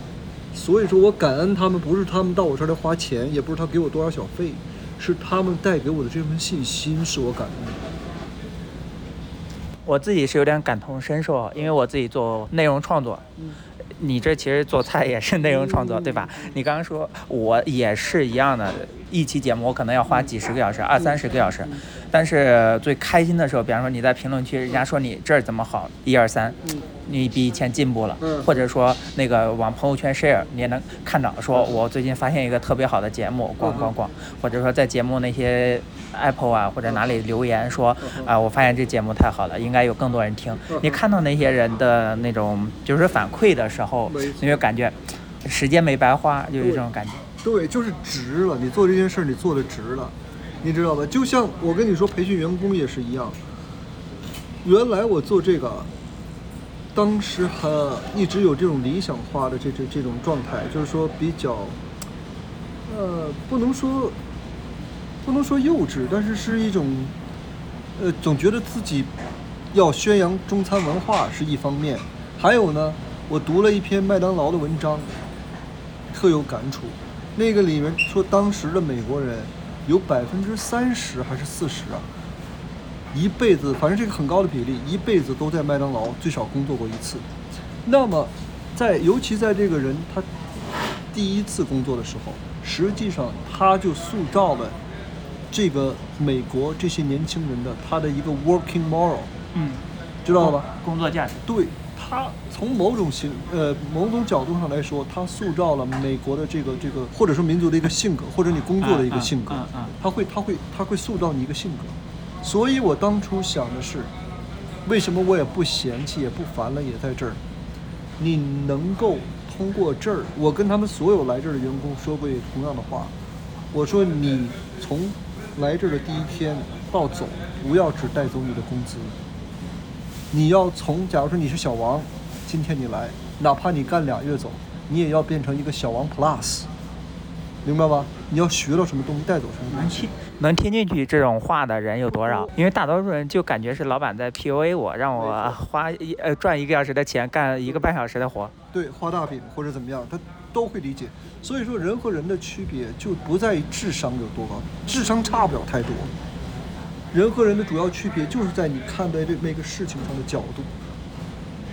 所以说我感恩他们，不是他们到我这儿来花钱，也不是他给我多少小费，是他们带给我的这份信心，是我感恩的。我自己是有点感同身受，因为我自己做内容创作。你这其实做菜也是内容创作，对吧？你刚刚说我也是一样的，一期节目我可能要花几十个小时，二三十个小时。但是最开心的时候，比方说你在评论区，人家说你这儿怎么好，一二三，你比以前进步了，或者说那个往朋友圈 share，你也能看到，说我最近发现一个特别好的节目，逛逛逛，或者说在节目那些 Apple 啊或者哪里留言说啊，我发现这节目太好了，应该有更多人听。你看到那些人的那种就是反馈的时候，你就感觉时间没白花，就有这种感觉。对，就是值了，你做这件事儿，你做的值了。你知道吧？就像我跟你说，培训员工也是一样。原来我做这个，当时还一直有这种理想化的这这这种状态，就是说比较，呃，不能说不能说幼稚，但是是一种，呃，总觉得自己要宣扬中餐文化是一方面。还有呢，我读了一篇麦当劳的文章，特有感触。那个里面说，当时的美国人。有百分之三十还是四十啊？一辈子，反正这个很高的比例，一辈子都在麦当劳最少工作过一次。那么，在尤其在这个人他第一次工作的时候，实际上他就塑造了这个美国这些年轻人的他的一个 working moral，嗯，知道了吧？工作价值。对。他从某种形呃某种角度上来说，他塑造了美国的这个这个或者说民族的一个性格，或者你工作的一个性格。他会他会他会塑造你一个性格。所以我当初想的是，为什么我也不嫌弃也不烦了，也在这儿。你能够通过这儿，我跟他们所有来这儿的员工说过同样的话。我说你从来这儿的第一天到走，不要只带走你的工资。你要从，假如说你是小王，今天你来，哪怕你干俩月走，你也要变成一个小王 Plus，明白吧？你要学到什么东西，带走什么东西。能听进去这种话的人有多少？因为大多数人就感觉是老板在 PUA 我，让我花一呃赚一个小时的钱干一个半小时的活。对，画大饼或者怎么样，他都会理解。所以说，人和人的区别就不在于智商有多高，智商差不了太多。人和人的主要区别就是在你看待这每个事情上的角度。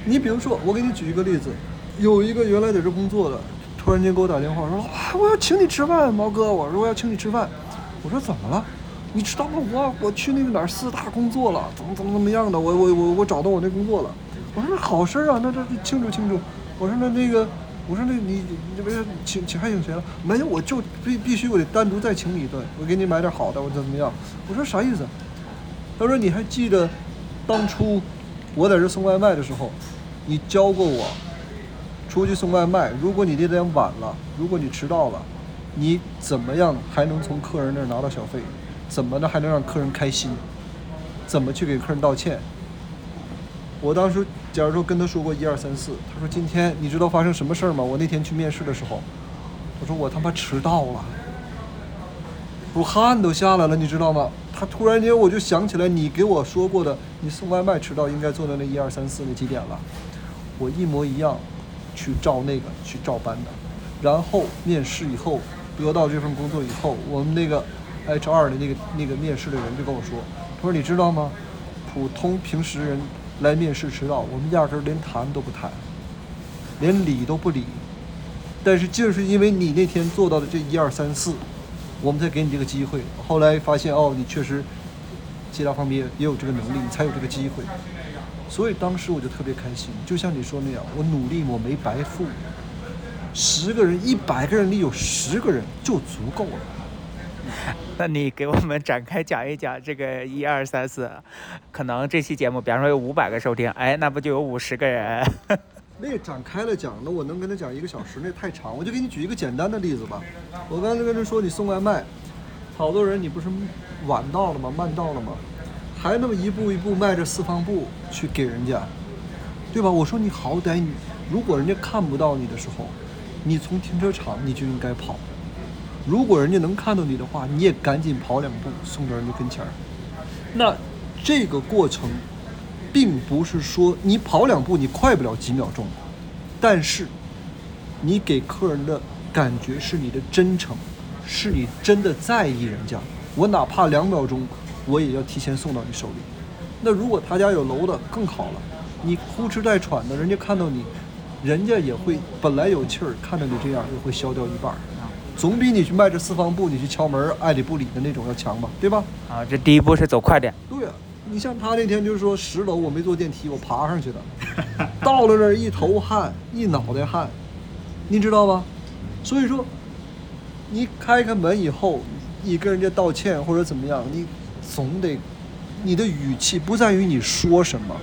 你比如说，我给你举一个例子，有一个原来在这工作的，突然间给我打电话说：“啊，我要请你吃饭，毛哥，我说我要请你吃饭。”我说怎么了？你知道吗？我我去那个哪儿四大工作了，怎么怎么怎么样的？我我我我找到我那工作了。我说那好事儿啊，那这庆祝庆祝。我说那那个，我说那你你不是请请还请谁了？没有，我就必必须我得单独再请你一顿，我给你买点好的，我怎么样？我说啥意思？他说你还记得当初我在这送外卖的时候，你教过我出去送外卖，如果你那天晚了，如果你迟到了。你怎么样还能从客人那儿拿到小费？怎么的还能让客人开心？怎么去给客人道歉？我当时假如说跟他说过一二三四，他说今天你知道发生什么事儿吗？我那天去面试的时候，我说我他妈迟到了，我汗都下来了，你知道吗？他突然间我就想起来你给我说过的，你送外卖迟到应该做的那一二三四那几点了，我一模一样去照那个去照搬的，然后面试以后。得到这份工作以后，我们那个 HR 的那个那个面试的人就跟我说：“他说你知道吗？普通平时人来面试迟到，我们压根连谈都不谈，连理都不理。但是就是因为你那天做到的这一二三四，我们才给你这个机会。后来发现哦，你确实其他方面也有这个能力，你才有这个机会。所以当时我就特别开心，就像你说那样，我努力我没白付。”十个人，一百个人里有十个人就足够了。那你给我们展开讲一讲这个一二三四，可能这期节目，比方说有五百个收听，哎，那不就有五十个人？那展开了讲，那我能跟他讲一个小时，那太长。我就给你举一个简单的例子吧。我刚才跟他说，你送外卖，好多人你不是晚到了吗？慢到了吗？还那么一步一步迈着四方步去给人家，对吧？我说你好歹你，如果人家看不到你的时候。你从停车场你就应该跑，如果人家能看到你的话，你也赶紧跑两步送到人家跟前儿。那这个过程，并不是说你跑两步你快不了几秒钟，但是你给客人的感觉是你的真诚，是你真的在意人家。我哪怕两秒钟，我也要提前送到你手里。那如果他家有楼的更好了，你呼哧带喘的，人家看到你。人家也会本来有气儿，看到你这样也会消掉一半儿，总比你去迈着四方步，你去敲门爱理不理的那种要强吧，对吧？啊，这第一步是走快点。对呀，你像他那天就是说十楼我没坐电梯，我爬上去的，[laughs] 到了那儿一头汗一脑袋汗，你知道吗？所以说，你开开门以后，你跟人家道歉或者怎么样，你总得，你的语气不在于你说什么，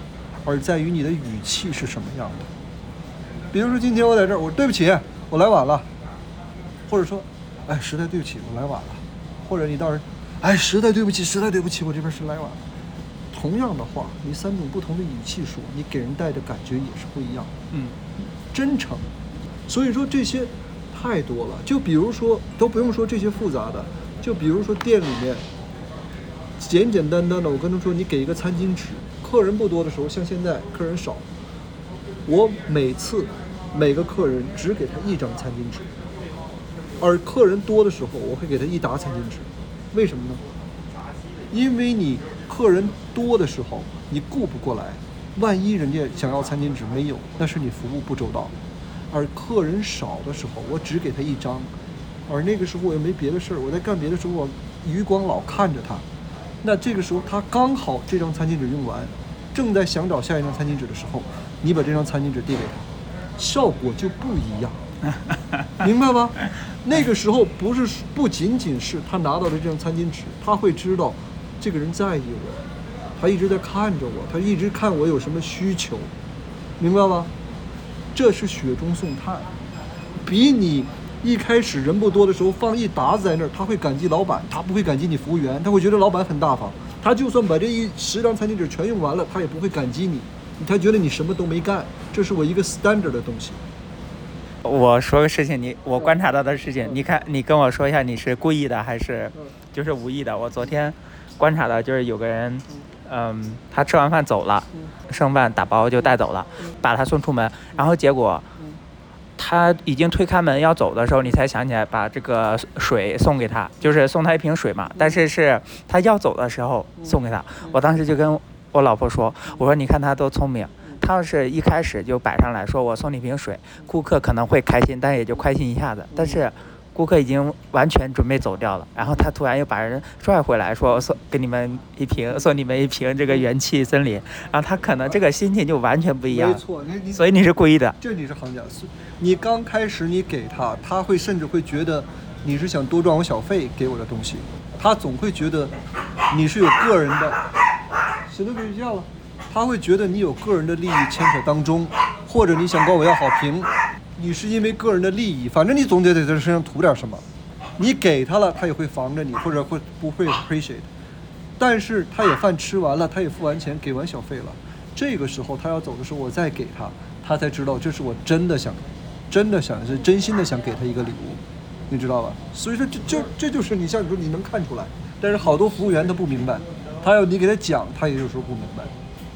而在于你的语气是什么样的。比如说今天我在这儿，我对不起，我来晚了，或者说，哎，实在对不起，我来晚了，或者你到时，哎，实在对不起，实在对不起，我这边是来晚了。同样的话，你三种不同的语气说，你给人带的感觉也是不一样。嗯，真诚。所以说这些太多了，就比如说都不用说这些复杂的，就比如说店里面简简单单的，我跟他说，你给一个餐巾纸，客人不多的时候，像现在客人少，我每次。每个客人只给他一张餐巾纸，而客人多的时候，我会给他一沓餐巾纸。为什么呢？因为你客人多的时候，你顾不过来，万一人家想要餐巾纸没有，那是你服务不周到。而客人少的时候，我只给他一张，而那个时候我又没别的事儿，我在干别的时候，我余光老看着他。那这个时候他刚好这张餐巾纸用完，正在想找下一张餐巾纸的时候，你把这张餐巾纸递给他。效果就不一样，[laughs] 明白吗？那个时候不是不仅仅是他拿到了这张餐巾纸，他会知道这个人在意我，他一直在看着我，他一直看我有什么需求，明白吗？这是雪中送炭，比你一开始人不多的时候放一沓子在那儿，他会感激老板，他不会感激你服务员，他会觉得老板很大方，他就算把这一十张餐巾纸全用完了，他也不会感激你。他觉得你什么都没干，这是我一个 standard 的东西。我说个事情，你我观察到的事情，你看你跟我说一下，你是故意的还是就是无意的？我昨天观察到就是有个人，嗯，他吃完饭走了，剩饭打包就带走了，把他送出门，然后结果。他已经推开门要走的时候，你才想起来把这个水送给他，就是送他一瓶水嘛。但是是他要走的时候送给他。我当时就跟我老婆说：“我说你看他多聪明，他要是一开始就摆上来说我送你瓶水，顾客可能会开心，但也就开心一下子。但是。”顾客已经完全准备走掉了，然后他突然又把人拽回来，说送给你们一瓶，送你们一瓶这个元气森林，然后他可能这个心情就完全不一样。没错，你你所以你是故意的。这你是行家，你刚开始你给他，他会甚至会觉得你是想多赚我小费给我的东西，他总会觉得你是有个人的，谁都可以这样了，他会觉得你有个人的利益牵扯当中，或者你想管我要好评。你是因为个人的利益，反正你总得在他身上图点什么。你给他了，他也会防着你，或者会不会 appreciate。但是他也饭吃完了，他也付完钱，给完小费了。这个时候他要走的时候，我再给他，他才知道这是我真的想，真的想是真心的想给他一个礼物，你知道吧？所以说这这这就是你像你说你能看出来，但是好多服务员他不明白，他要你给他讲，他也有时候不明白。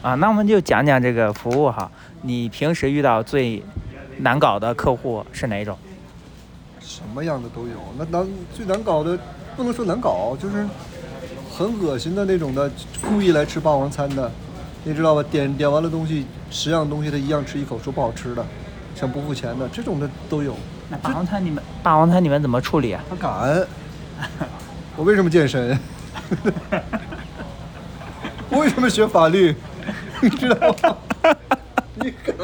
啊，那我们就讲讲这个服务哈，你平时遇到最。难搞的客户是哪种？什么样的都有。那难最难搞的，不能说难搞，就是很恶心的那种的，故意来吃霸王餐的，你知道吧？点点完了东西，十样东西他一样吃一口，说不好吃的，想不付钱的，这种的都有。那霸王餐你们霸王餐你们怎么处理啊？他敢。我为什么健身？[laughs] 我为什么学法律？你知道吗？你敢？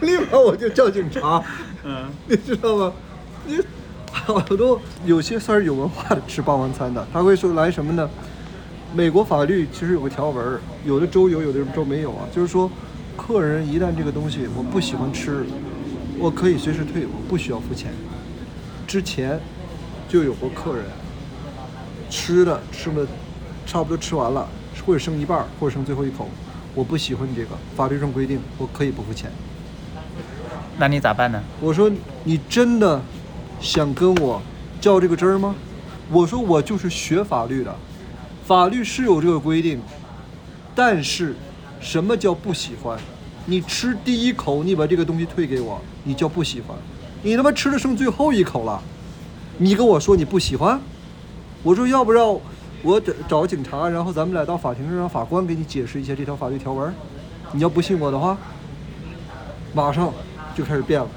立马我就叫警察，嗯，[laughs] 你知道吗？你好多有些算是有文化的吃霸王餐的，他会说来什么呢？美国法律其实有个条文，有的州有，有的州没有啊。就是说，客人一旦这个东西我不喜欢吃，我可以随时退，我不需要付钱。之前就有过客人吃的吃了差不多吃完了，或者剩一半，或者剩最后一口，我不喜欢你这个，法律上规定我可以不付钱。那你咋办呢？我说你真的想跟我较这个真儿吗？我说我就是学法律的，法律是有这个规定，但是什么叫不喜欢？你吃第一口，你把这个东西退给我，你叫不喜欢？你他妈吃的剩最后一口了，你跟我说你不喜欢？我说要不要我找找警察，然后咱们俩到法庭上让法官给你解释一下这条法律条文？你要不信我的话，马上。就开始变了，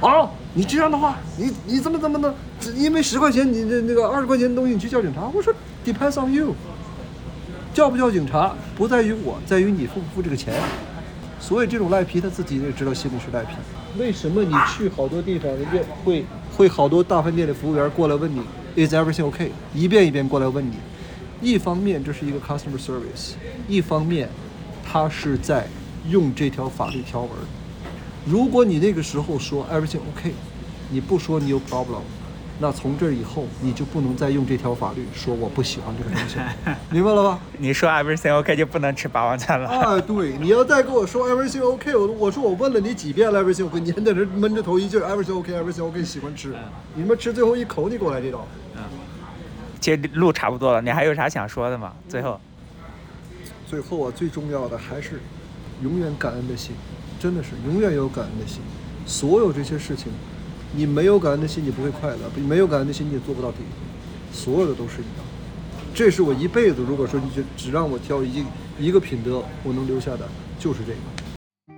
啊！你这样的话，你你怎么怎么的？因为十块钱，你那那个二十块钱的东西，你去叫警察？我说，depends on you，叫不叫警察不在于我，在于你付不付这个钱。所以这种赖皮，他自己也知道心里是赖皮。为什么你去好多地方，人家会会好多大饭店的服务员过来问你，Is everything OK？一遍一遍过来问你。一方面这是一个 customer service，一方面他是在用这条法律条文。如果你那个时候说 everything OK，你不说你有 problem，那从这以后你就不能再用这条法律说我不喜欢这个东西，[laughs] 明白了吧？你说 everything OK 就不能吃霸王餐了？啊，对，你要再跟我说 everything OK，我我说我问了你几遍 everything OK，你还在这闷着头一劲 everything OK，everything OK 喜欢吃，你他妈吃最后一口你给我来这招。嗯，其实路差不多了，你还有啥想说的吗？最后，最后啊，最重要的还是永远感恩的心。真的是永远有感恩的心，所有这些事情，你没有感恩的心，你不会快乐；你没有感恩的心，你也做不到底。所有的都是一样。这是我一辈子，如果说你就只让我挑一一个品德，我能留下的就是这个。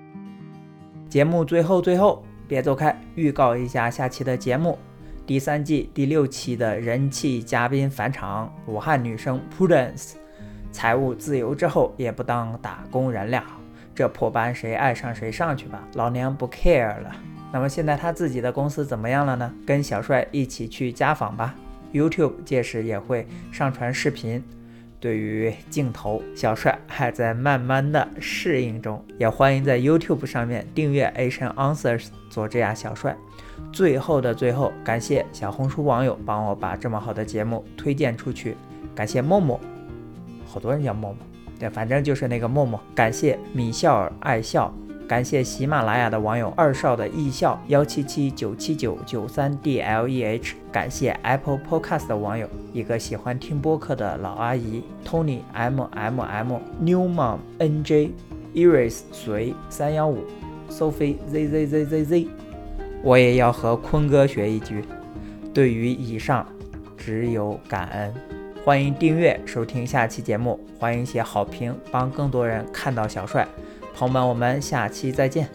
节目最后最后，别走开，预告一下下期的节目：第三季第六期的人气嘉宾返场，武汉女生 Prudence，财务自由之后也不当打工人了。这破班谁爱上谁上去吧，老娘不 care 了。那么现在他自己的公司怎么样了呢？跟小帅一起去家访吧。YouTube 届时也会上传视频。对于镜头，小帅还在慢慢的适应中。也欢迎在 YouTube 上面订阅 Asian Answers 佐治亚小帅。最后的最后，感谢小红书网友帮我把这么好的节目推荐出去。感谢默默，好多人叫默默。反正就是那个默默，感谢米笑儿爱笑。感谢喜马拉雅的网友二少的艺笑幺七七九七九九三 D L E H，感谢 Apple Podcast 的网友一个喜欢听播客的老阿姨 Tony M M M New Mom N J Iris 随三幺五 Sophie Z Z Z Z Z，我也要和坤哥学一句，对于以上只有感恩。欢迎订阅收听下期节目，欢迎写好评，帮更多人看到小帅。朋友们，我们下期再见。